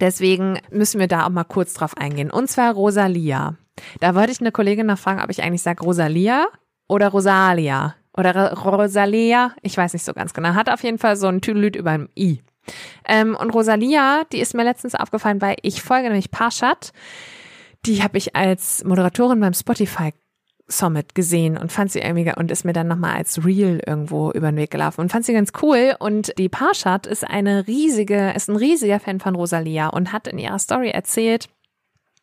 Deswegen müssen wir da auch mal kurz drauf eingehen. Und zwar Rosalia. Da wollte ich eine Kollegin noch fragen, ob ich eigentlich sage Rosalia oder Rosalia oder Rosalia. Ich weiß nicht so ganz genau. Hat auf jeden Fall so ein Tüdelüt über dem I. Ähm, und Rosalia, die ist mir letztens aufgefallen, weil ich folge nämlich Parshad. Die habe ich als Moderatorin beim Spotify Summit gesehen und fand sie irgendwie und ist mir dann nochmal als Real irgendwo über den Weg gelaufen und fand sie ganz cool. Und die Parshad ist eine riesige, ist ein riesiger Fan von Rosalia und hat in ihrer Story erzählt,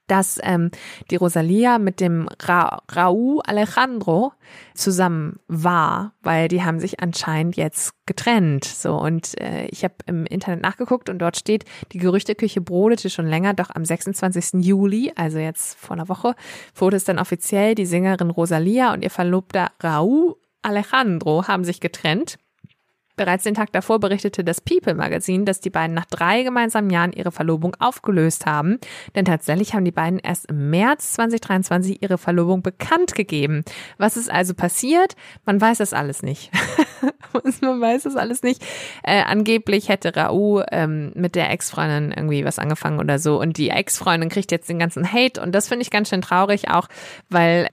dass ähm, die Rosalia mit dem Ra Raúl Alejandro zusammen war, weil die haben sich anscheinend jetzt getrennt. So und äh, ich habe im Internet nachgeguckt und dort steht, die Gerüchteküche brodete schon länger, doch am 26. Juli, also jetzt vor einer Woche, wurde es dann offiziell, die Sängerin Rosalia und ihr Verlobter Raúl Alejandro haben sich getrennt. Bereits den Tag davor berichtete das People Magazin, dass die beiden nach drei gemeinsamen Jahren ihre Verlobung aufgelöst haben. Denn tatsächlich haben die beiden erst im März 2023 ihre Verlobung bekannt gegeben. Was ist also passiert? Man weiß das alles nicht. man weiß das alles nicht. Äh, angeblich hätte Raoul ähm, mit der Ex-Freundin irgendwie was angefangen oder so. Und die Ex-Freundin kriegt jetzt den ganzen Hate. Und das finde ich ganz schön traurig auch, weil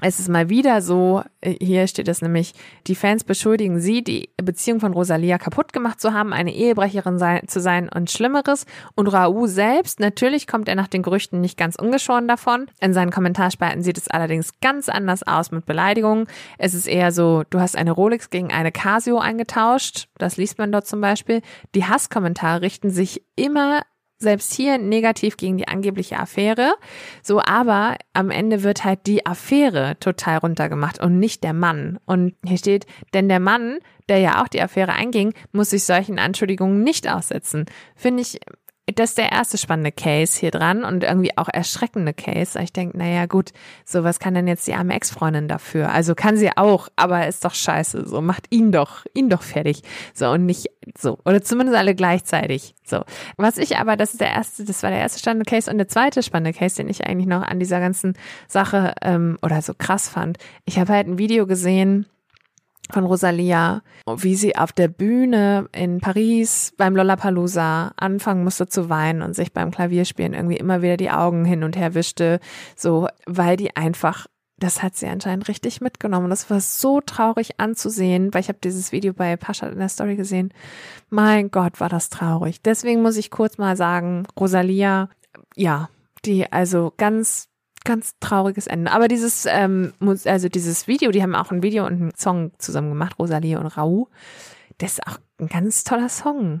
es ist mal wieder so, äh, hier steht es nämlich, die Fans beschuldigen sie, die Beziehung von Rosalia kaputt gemacht zu haben, eine Ehebrecherin sei, zu sein und Schlimmeres. Und Raoul selbst, natürlich kommt er nach den Gerüchten nicht ganz ungeschoren davon. In seinen Kommentarspalten sieht es allerdings ganz anders aus mit Beleidigungen. Es ist eher so, du hast eine Rolex gegen eine Casio eingetauscht. Das liest man dort zum Beispiel. Die Hasskommentare richten sich immer selbst hier negativ gegen die angebliche Affäre. So, aber am Ende wird halt die Affäre total runtergemacht und nicht der Mann. Und hier steht, denn der Mann, der ja auch die Affäre einging, muss sich solchen Anschuldigungen nicht aussetzen. Finde ich das ist der erste spannende Case hier dran und irgendwie auch erschreckende Case. Ich denke, naja, gut, so was kann denn jetzt die arme Ex-Freundin dafür? Also kann sie auch, aber ist doch scheiße. So, macht ihn doch, ihn doch fertig. So, und nicht so. Oder zumindest alle gleichzeitig. So. Was ich aber, das ist der erste, das war der erste spannende Case und der zweite spannende Case, den ich eigentlich noch an dieser ganzen Sache ähm, oder so krass fand. Ich habe halt ein Video gesehen, von Rosalia, wie sie auf der Bühne in Paris beim Lollapalooza anfangen musste zu weinen und sich beim Klavierspielen irgendwie immer wieder die Augen hin und her wischte, so, weil die einfach das hat sie anscheinend richtig mitgenommen. Das war so traurig anzusehen, weil ich habe dieses Video bei Pascha in der Story gesehen. Mein Gott, war das traurig. Deswegen muss ich kurz mal sagen, Rosalia, ja, die also ganz ganz trauriges Ende. Aber dieses, ähm, also dieses Video, die haben auch ein Video und einen Song zusammen gemacht, Rosalie und Rau. Das ist auch ein ganz toller Song.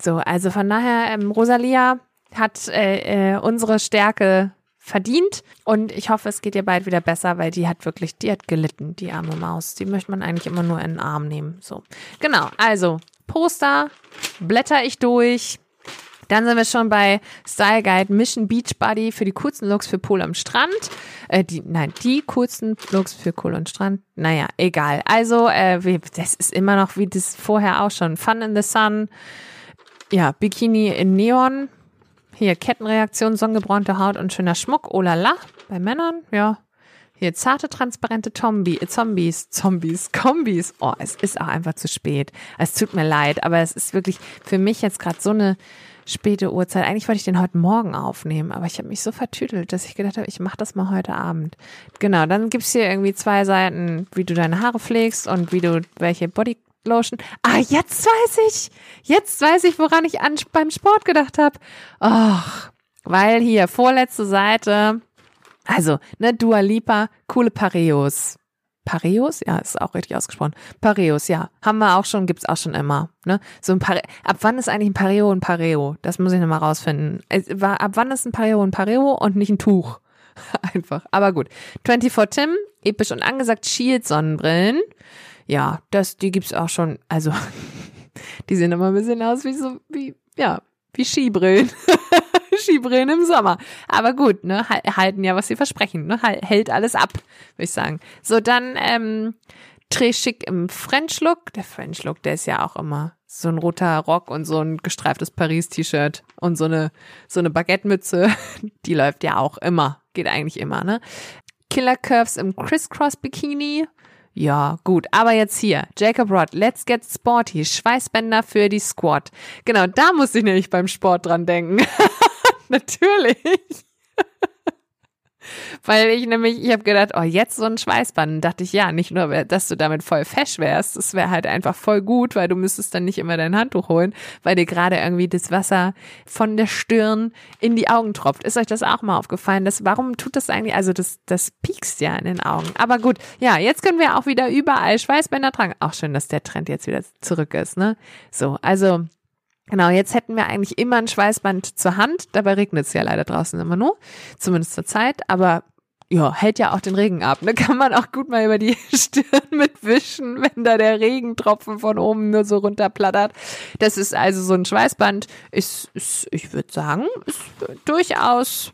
So, also von daher, ähm, Rosalia hat äh, äh, unsere Stärke verdient und ich hoffe, es geht ihr bald wieder besser, weil die hat wirklich, die hat gelitten, die arme Maus. Die möchte man eigentlich immer nur in den Arm nehmen. So, genau. Also Poster blätter ich durch. Dann sind wir schon bei Style Guide Mission Beach Buddy für die kurzen Looks für Pool am Strand. Äh, die, nein, die kurzen Looks für Pool und Strand. Naja, egal. Also, äh, das ist immer noch wie das vorher auch schon. Fun in the Sun. Ja, Bikini in Neon. Hier Kettenreaktion, sonnengebrannte Haut und schöner Schmuck. Oh la la. Bei Männern, ja. Hier zarte, transparente Tombi, Zombies, Zombies, Kombis. Oh, es ist auch einfach zu spät. Es tut mir leid, aber es ist wirklich für mich jetzt gerade so eine späte Uhrzeit. Eigentlich wollte ich den heute Morgen aufnehmen, aber ich habe mich so vertüdelt, dass ich gedacht habe, ich mache das mal heute Abend. Genau, dann gibt's hier irgendwie zwei Seiten, wie du deine Haare pflegst und wie du welche Bodylotion. Ah, jetzt weiß ich. Jetzt weiß ich, woran ich an, beim Sport gedacht habe. Och, weil hier vorletzte Seite. Also, ne, Dua Lipa, coole Pareos. Pareos, ja, ist auch richtig ausgesprochen. Pareos, ja, haben wir auch schon, gibt's auch schon immer. Ne? So ein Pare ab wann ist eigentlich ein Pareo ein Pareo? Das muss ich nochmal rausfinden. Ab wann ist ein Pareo ein Pareo und nicht ein Tuch? Einfach. Aber gut. 24 Tim, episch und angesagt, Shield Sonnenbrillen. Ja, das, die gibt's auch schon. Also, die sehen immer ein bisschen aus wie so, wie, ja, wie Skibrillen. Skibrillen im Sommer. Aber gut, ne, halten ja, was sie versprechen, ne, hält alles ab, würde ich sagen. So, dann, ähm, Très schick im French Look. Der French Look, der ist ja auch immer so ein roter Rock und so ein gestreiftes Paris-T-Shirt und so eine, so eine Baguette-Mütze. Die läuft ja auch immer. Geht eigentlich immer, ne? Killer Curves im Crisscross Bikini. Ja, gut. Aber jetzt hier, Jacob Rod, Let's Get Sporty, Schweißbänder für die Squad. Genau, da muss ich nämlich beim Sport dran denken. Natürlich. Weil ich nämlich, ich habe gedacht, oh, jetzt so ein Schweißband. dachte ich, ja, nicht nur, dass du damit voll fesch wärst, das wäre halt einfach voll gut, weil du müsstest dann nicht immer dein Handtuch holen, weil dir gerade irgendwie das Wasser von der Stirn in die Augen tropft. Ist euch das auch mal aufgefallen? Das, warum tut das eigentlich, also das, das piekst ja in den Augen. Aber gut, ja, jetzt können wir auch wieder überall Schweißbänder tragen. Auch schön, dass der Trend jetzt wieder zurück ist, ne? So, also Genau, jetzt hätten wir eigentlich immer ein Schweißband zur Hand. Dabei regnet es ja leider draußen immer nur, zumindest zur Zeit. Aber ja, hält ja auch den Regen ab. Ne? Kann man auch gut mal über die Stirn mitwischen, wenn da der Regentropfen von oben nur so runterplattert. Das ist also so ein Schweißband. Ist, ist ich würde sagen, ist durchaus,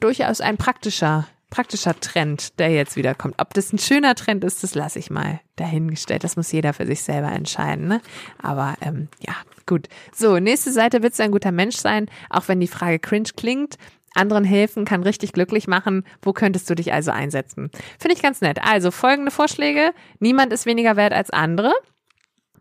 durchaus ein praktischer praktischer Trend, der jetzt wieder kommt. Ob das ein schöner Trend ist, das lasse ich mal dahingestellt. Das muss jeder für sich selber entscheiden. Ne? Aber ähm, ja, gut. So, nächste Seite, willst du ein guter Mensch sein? Auch wenn die Frage cringe klingt. Anderen helfen kann richtig glücklich machen. Wo könntest du dich also einsetzen? Finde ich ganz nett. Also folgende Vorschläge. Niemand ist weniger wert als andere.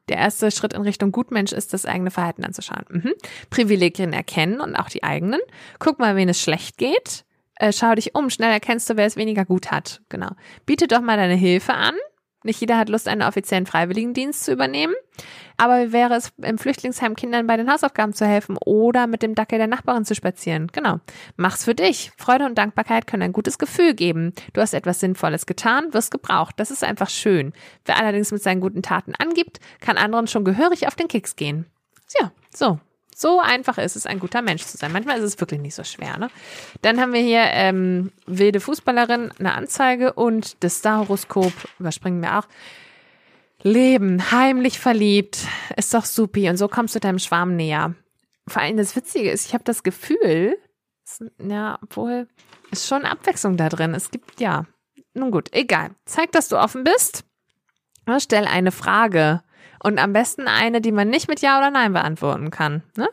Der erste Schritt in Richtung Gutmensch ist, das eigene Verhalten anzuschauen. Mhm. Privilegien erkennen und auch die eigenen. Guck mal, wen es schlecht geht. Äh, schau dich um. Schnell erkennst du, wer es weniger gut hat. Genau. Biete doch mal deine Hilfe an. Nicht jeder hat Lust, einen offiziellen Freiwilligendienst zu übernehmen. Aber wie wäre es im Flüchtlingsheim Kindern bei den Hausaufgaben zu helfen oder mit dem Dackel der Nachbarin zu spazieren? Genau. Mach's für dich. Freude und Dankbarkeit können ein gutes Gefühl geben. Du hast etwas Sinnvolles getan, wirst gebraucht. Das ist einfach schön. Wer allerdings mit seinen guten Taten angibt, kann anderen schon gehörig auf den Keks gehen. Ja, so. So einfach ist es, ein guter Mensch zu sein. Manchmal ist es wirklich nicht so schwer. Ne? Dann haben wir hier ähm, wilde Fußballerin, eine Anzeige und das Star-Horoskop, überspringen wir auch. Leben, heimlich verliebt, ist doch supi. Und so kommst du deinem Schwarm näher. Vor allem das Witzige ist, ich habe das Gefühl, ja, obwohl, ist schon Abwechslung da drin. Es gibt, ja, nun gut, egal. Zeig, dass du offen bist. Stell eine Frage. Und am besten eine, die man nicht mit Ja oder Nein beantworten kann. Ne?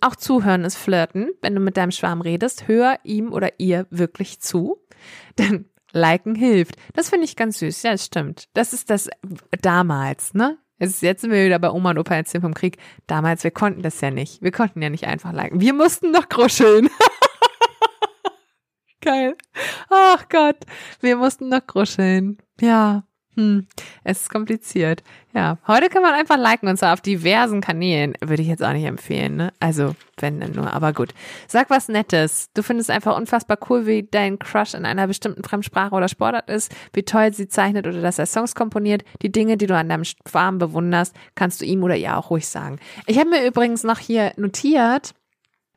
Auch zuhören ist Flirten. Wenn du mit deinem Schwarm redest, hör ihm oder ihr wirklich zu. Denn liken hilft. Das finde ich ganz süß. Ja, das stimmt. Das ist das damals, ne? Jetzt, sind wir wieder bei Oma und Opa erzählen vom Krieg. Damals, wir konnten das ja nicht. Wir konnten ja nicht einfach liken. Wir mussten noch gruscheln. Geil. Ach Gott. Wir mussten noch gruscheln. Ja. Hm, es ist kompliziert. Ja, heute kann man einfach liken und zwar auf diversen Kanälen. Würde ich jetzt auch nicht empfehlen, ne? Also, wenn denn nur, aber gut. Sag was Nettes. Du findest einfach unfassbar cool, wie dein Crush in einer bestimmten Fremdsprache oder Sportart ist, wie toll sie zeichnet oder dass er Songs komponiert. Die Dinge, die du an deinem Schwarm bewunderst, kannst du ihm oder ihr auch ruhig sagen. Ich habe mir übrigens noch hier notiert,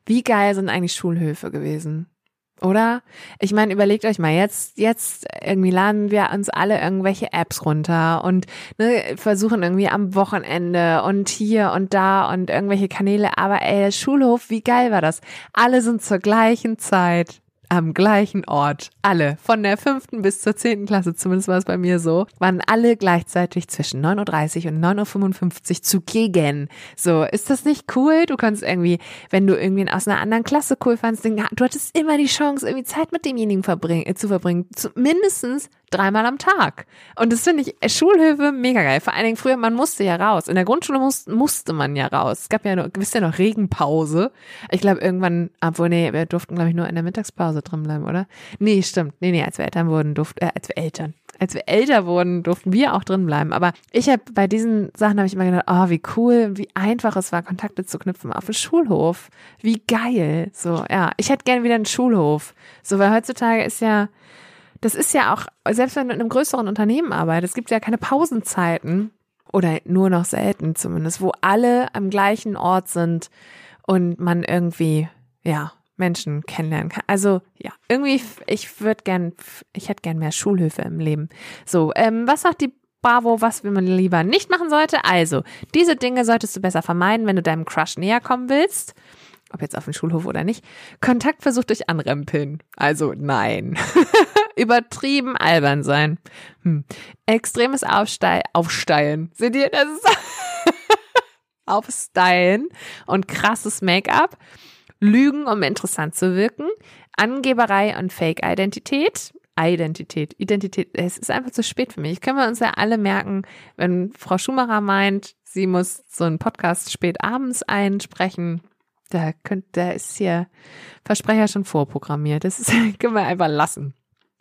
wie geil sind eigentlich Schulhöfe gewesen. Oder? Ich meine, überlegt euch mal, jetzt, jetzt irgendwie laden wir uns alle irgendwelche Apps runter und ne, versuchen irgendwie am Wochenende und hier und da und irgendwelche Kanäle. Aber ey, Schulhof, wie geil war das? Alle sind zur gleichen Zeit am gleichen Ort. Alle, von der fünften bis zur zehnten Klasse, zumindest war es bei mir so, waren alle gleichzeitig zwischen 9.30 Uhr und 9.55 Uhr zugegen. So, ist das nicht cool? Du kannst irgendwie, wenn du irgendwen aus einer anderen Klasse cool fandst, du hattest immer die Chance, irgendwie Zeit mit demjenigen verbringen, äh, zu verbringen. Zu, mindestens dreimal am Tag. Und das finde ich, äh, Schulhöfe mega geil. Vor allen Dingen früher, man musste ja raus. In der Grundschule muss, musste man ja raus. Es gab ja noch, wisst ihr noch, Regenpause. Ich glaube, irgendwann, obwohl, nee, wir durften, glaube ich, nur in der Mittagspause drin bleiben, oder? Nee, stimmt. Nee, nee, als wir Eltern wurden, durften, äh, als wir Eltern, als wir älter wurden, durften wir auch drin bleiben. Aber ich habe bei diesen Sachen habe ich immer gedacht, oh, wie cool, wie einfach es war, Kontakte zu knüpfen auf dem Schulhof. Wie geil. So, ja. Ich hätte gern wieder einen Schulhof. So, weil heutzutage ist ja, das ist ja auch, selbst wenn du in einem größeren Unternehmen arbeitest, es gibt ja keine Pausenzeiten oder nur noch selten zumindest, wo alle am gleichen Ort sind und man irgendwie, ja, Menschen kennenlernen kann. Also ja, irgendwie, ich würde gern, ich hätte gern mehr Schulhöfe im Leben. So, ähm, was sagt die Bravo, was man lieber nicht machen sollte? Also, diese Dinge solltest du besser vermeiden, wenn du deinem Crush näher kommen willst ob jetzt auf dem Schulhof oder nicht, Kontaktversuch durch Anrempeln. Also nein. Übertrieben albern sein. Hm. Extremes Aufsteil Aufsteilen. Seht ihr, das ist Aufstylen und krasses Make-up. Lügen, um interessant zu wirken. Angeberei und Fake-Identität. Identität, Identität, es ist einfach zu spät für mich. Können wir uns ja alle merken, wenn Frau Schumacher meint, sie muss so einen Podcast spät abends einsprechen, da könnt, da ist hier Versprecher schon vorprogrammiert. Das ist, können wir einfach lassen.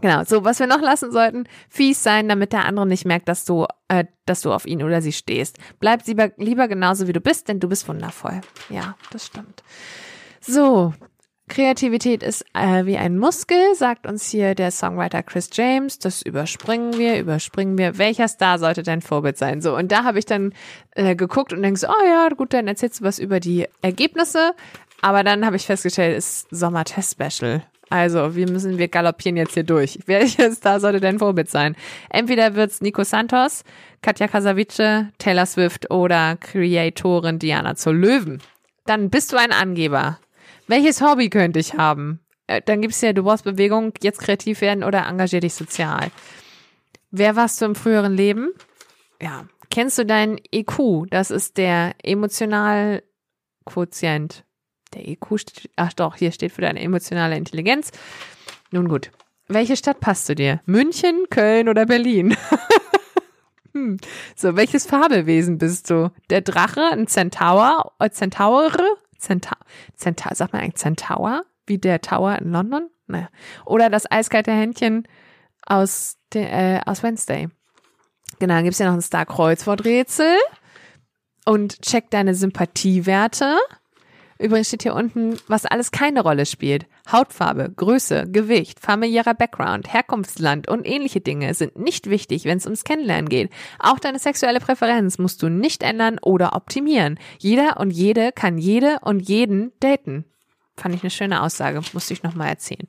Genau, so was wir noch lassen sollten, fies sein, damit der andere nicht merkt, dass du, äh, dass du auf ihn oder sie stehst. Bleib lieber, lieber genauso wie du bist, denn du bist wundervoll. Ja, das stimmt. So, Kreativität ist äh, wie ein Muskel, sagt uns hier der Songwriter Chris James. Das überspringen wir, überspringen wir. Welcher Star sollte dein Vorbild sein? So, und da habe ich dann äh, geguckt und denkst, so, oh ja, gut, dann erzählst du was über die Ergebnisse. Aber dann habe ich festgestellt, es ist Sommer-Test-Special. Also, wir müssen, wir galoppieren jetzt hier durch. Welcher Star sollte dein Vorbild sein? Entweder wird's Nico Santos, Katja Kasavice, Taylor Swift oder Creatorin Diana zur Löwen. Dann bist du ein Angeber. Welches Hobby könnte ich haben? äh, dann gibt's ja, du brauchst Bewegung, jetzt kreativ werden oder engagier dich sozial. Wer warst du im früheren Leben? Ja. Kennst du deinen EQ? Das ist der Emotionalquotient. Der EQ steht, ach doch, hier steht für deine emotionale Intelligenz. Nun gut. Welche Stadt passt zu dir? München, Köln oder Berlin? hm. So, welches Fabelwesen bist du? Der Drache, ein Centaur, äh, Centaur, Centaur, sagt man eigentlich Centaur? Wie der Tower in London? Naja. Oder das eiskalte Händchen aus, der, äh, aus Wednesday. Genau, dann gibt's ja noch ein Star-Kreuzworträtsel. Und check deine Sympathiewerte. Übrigens steht hier unten, was alles keine Rolle spielt. Hautfarbe, Größe, Gewicht, familiärer Background, Herkunftsland und ähnliche Dinge sind nicht wichtig, wenn es ums Kennenlernen geht. Auch deine sexuelle Präferenz musst du nicht ändern oder optimieren. Jeder und jede kann jede und jeden daten. Fand ich eine schöne Aussage, musste ich nochmal erzählen.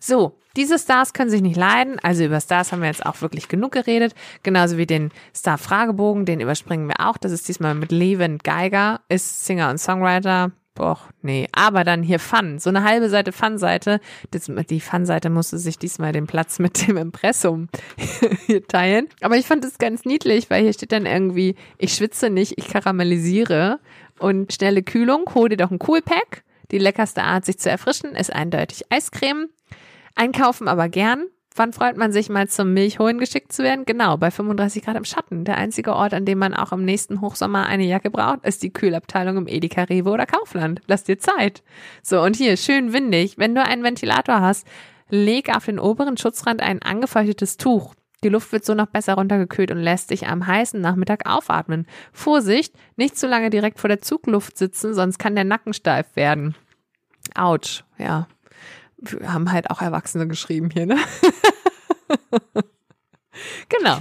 So, diese Stars können sich nicht leiden, also über Stars haben wir jetzt auch wirklich genug geredet, genauso wie den Star-Fragebogen, den überspringen wir auch. Das ist diesmal mit Levin Geiger, ist Singer und Songwriter, Boah, nee. Aber dann hier Fun. So eine halbe Seite Fun-Seite. Die Fun-Seite musste sich diesmal den Platz mit dem Impressum hier teilen. Aber ich fand es ganz niedlich, weil hier steht dann irgendwie, ich schwitze nicht, ich karamellisiere. Und schnelle Kühlung, hol dir doch ein Coolpack. Die leckerste Art, sich zu erfrischen, ist eindeutig Eiscreme. Einkaufen aber gern. Wann freut man sich mal zum Milchholen geschickt zu werden? Genau, bei 35 Grad im Schatten. Der einzige Ort, an dem man auch im nächsten Hochsommer eine Jacke braucht, ist die Kühlabteilung im Edeka, Rewe oder Kaufland. Lass dir Zeit. So, und hier, schön windig. Wenn du einen Ventilator hast, leg auf den oberen Schutzrand ein angefeuchtetes Tuch. Die Luft wird so noch besser runtergekühlt und lässt sich am heißen Nachmittag aufatmen. Vorsicht, nicht zu lange direkt vor der Zugluft sitzen, sonst kann der Nacken steif werden. Autsch, ja wir haben halt auch Erwachsene geschrieben hier, ne? genau.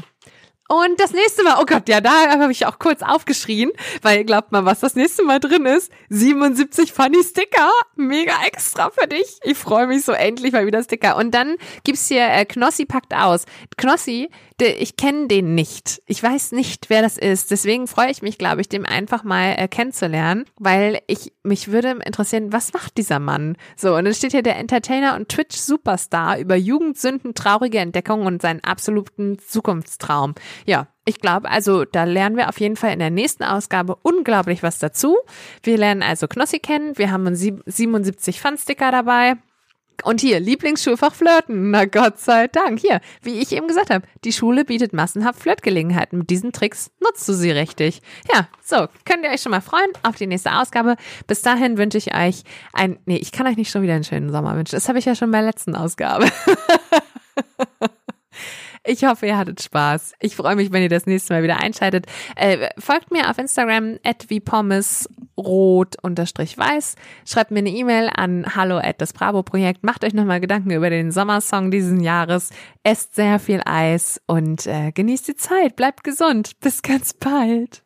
Und das nächste Mal, oh Gott, ja, da habe ich auch kurz aufgeschrien, weil glaubt mal, was das nächste Mal drin ist. 77 Funny Sticker. Mega extra für dich. Ich freue mich so endlich mal wieder Sticker. Und dann gibt's hier äh, Knossi packt aus. Knossi, ich kenne den nicht. Ich weiß nicht, wer das ist. Deswegen freue ich mich, glaube ich, dem einfach mal äh, kennenzulernen, weil ich mich würde interessieren, was macht dieser Mann? So, und dann steht hier der Entertainer und Twitch Superstar über Jugendsünden, traurige Entdeckungen und seinen absoluten Zukunftstraum. Ja, ich glaube, also da lernen wir auf jeden Fall in der nächsten Ausgabe unglaublich was dazu. Wir lernen also Knossi kennen. Wir haben 77 Fun-Sticker dabei. Und hier, Lieblingsschulfach Flirten. Na Gott sei Dank. Hier, wie ich eben gesagt habe, die Schule bietet massenhaft Flirtgelegenheiten. Mit diesen Tricks nutzt du sie richtig. Ja, so, könnt ihr euch schon mal freuen auf die nächste Ausgabe. Bis dahin wünsche ich euch ein, nee, ich kann euch nicht schon wieder einen schönen Sommer wünschen. Das habe ich ja schon bei der letzten Ausgabe. Ich hoffe, ihr hattet Spaß. Ich freue mich, wenn ihr das nächste Mal wieder einschaltet. Äh, folgt mir auf Instagram at weiß. Schreibt mir eine E-Mail an hallo at das Bravo Projekt. Macht euch nochmal Gedanken über den Sommersong dieses Jahres. Esst sehr viel Eis und äh, genießt die Zeit. Bleibt gesund. Bis ganz bald.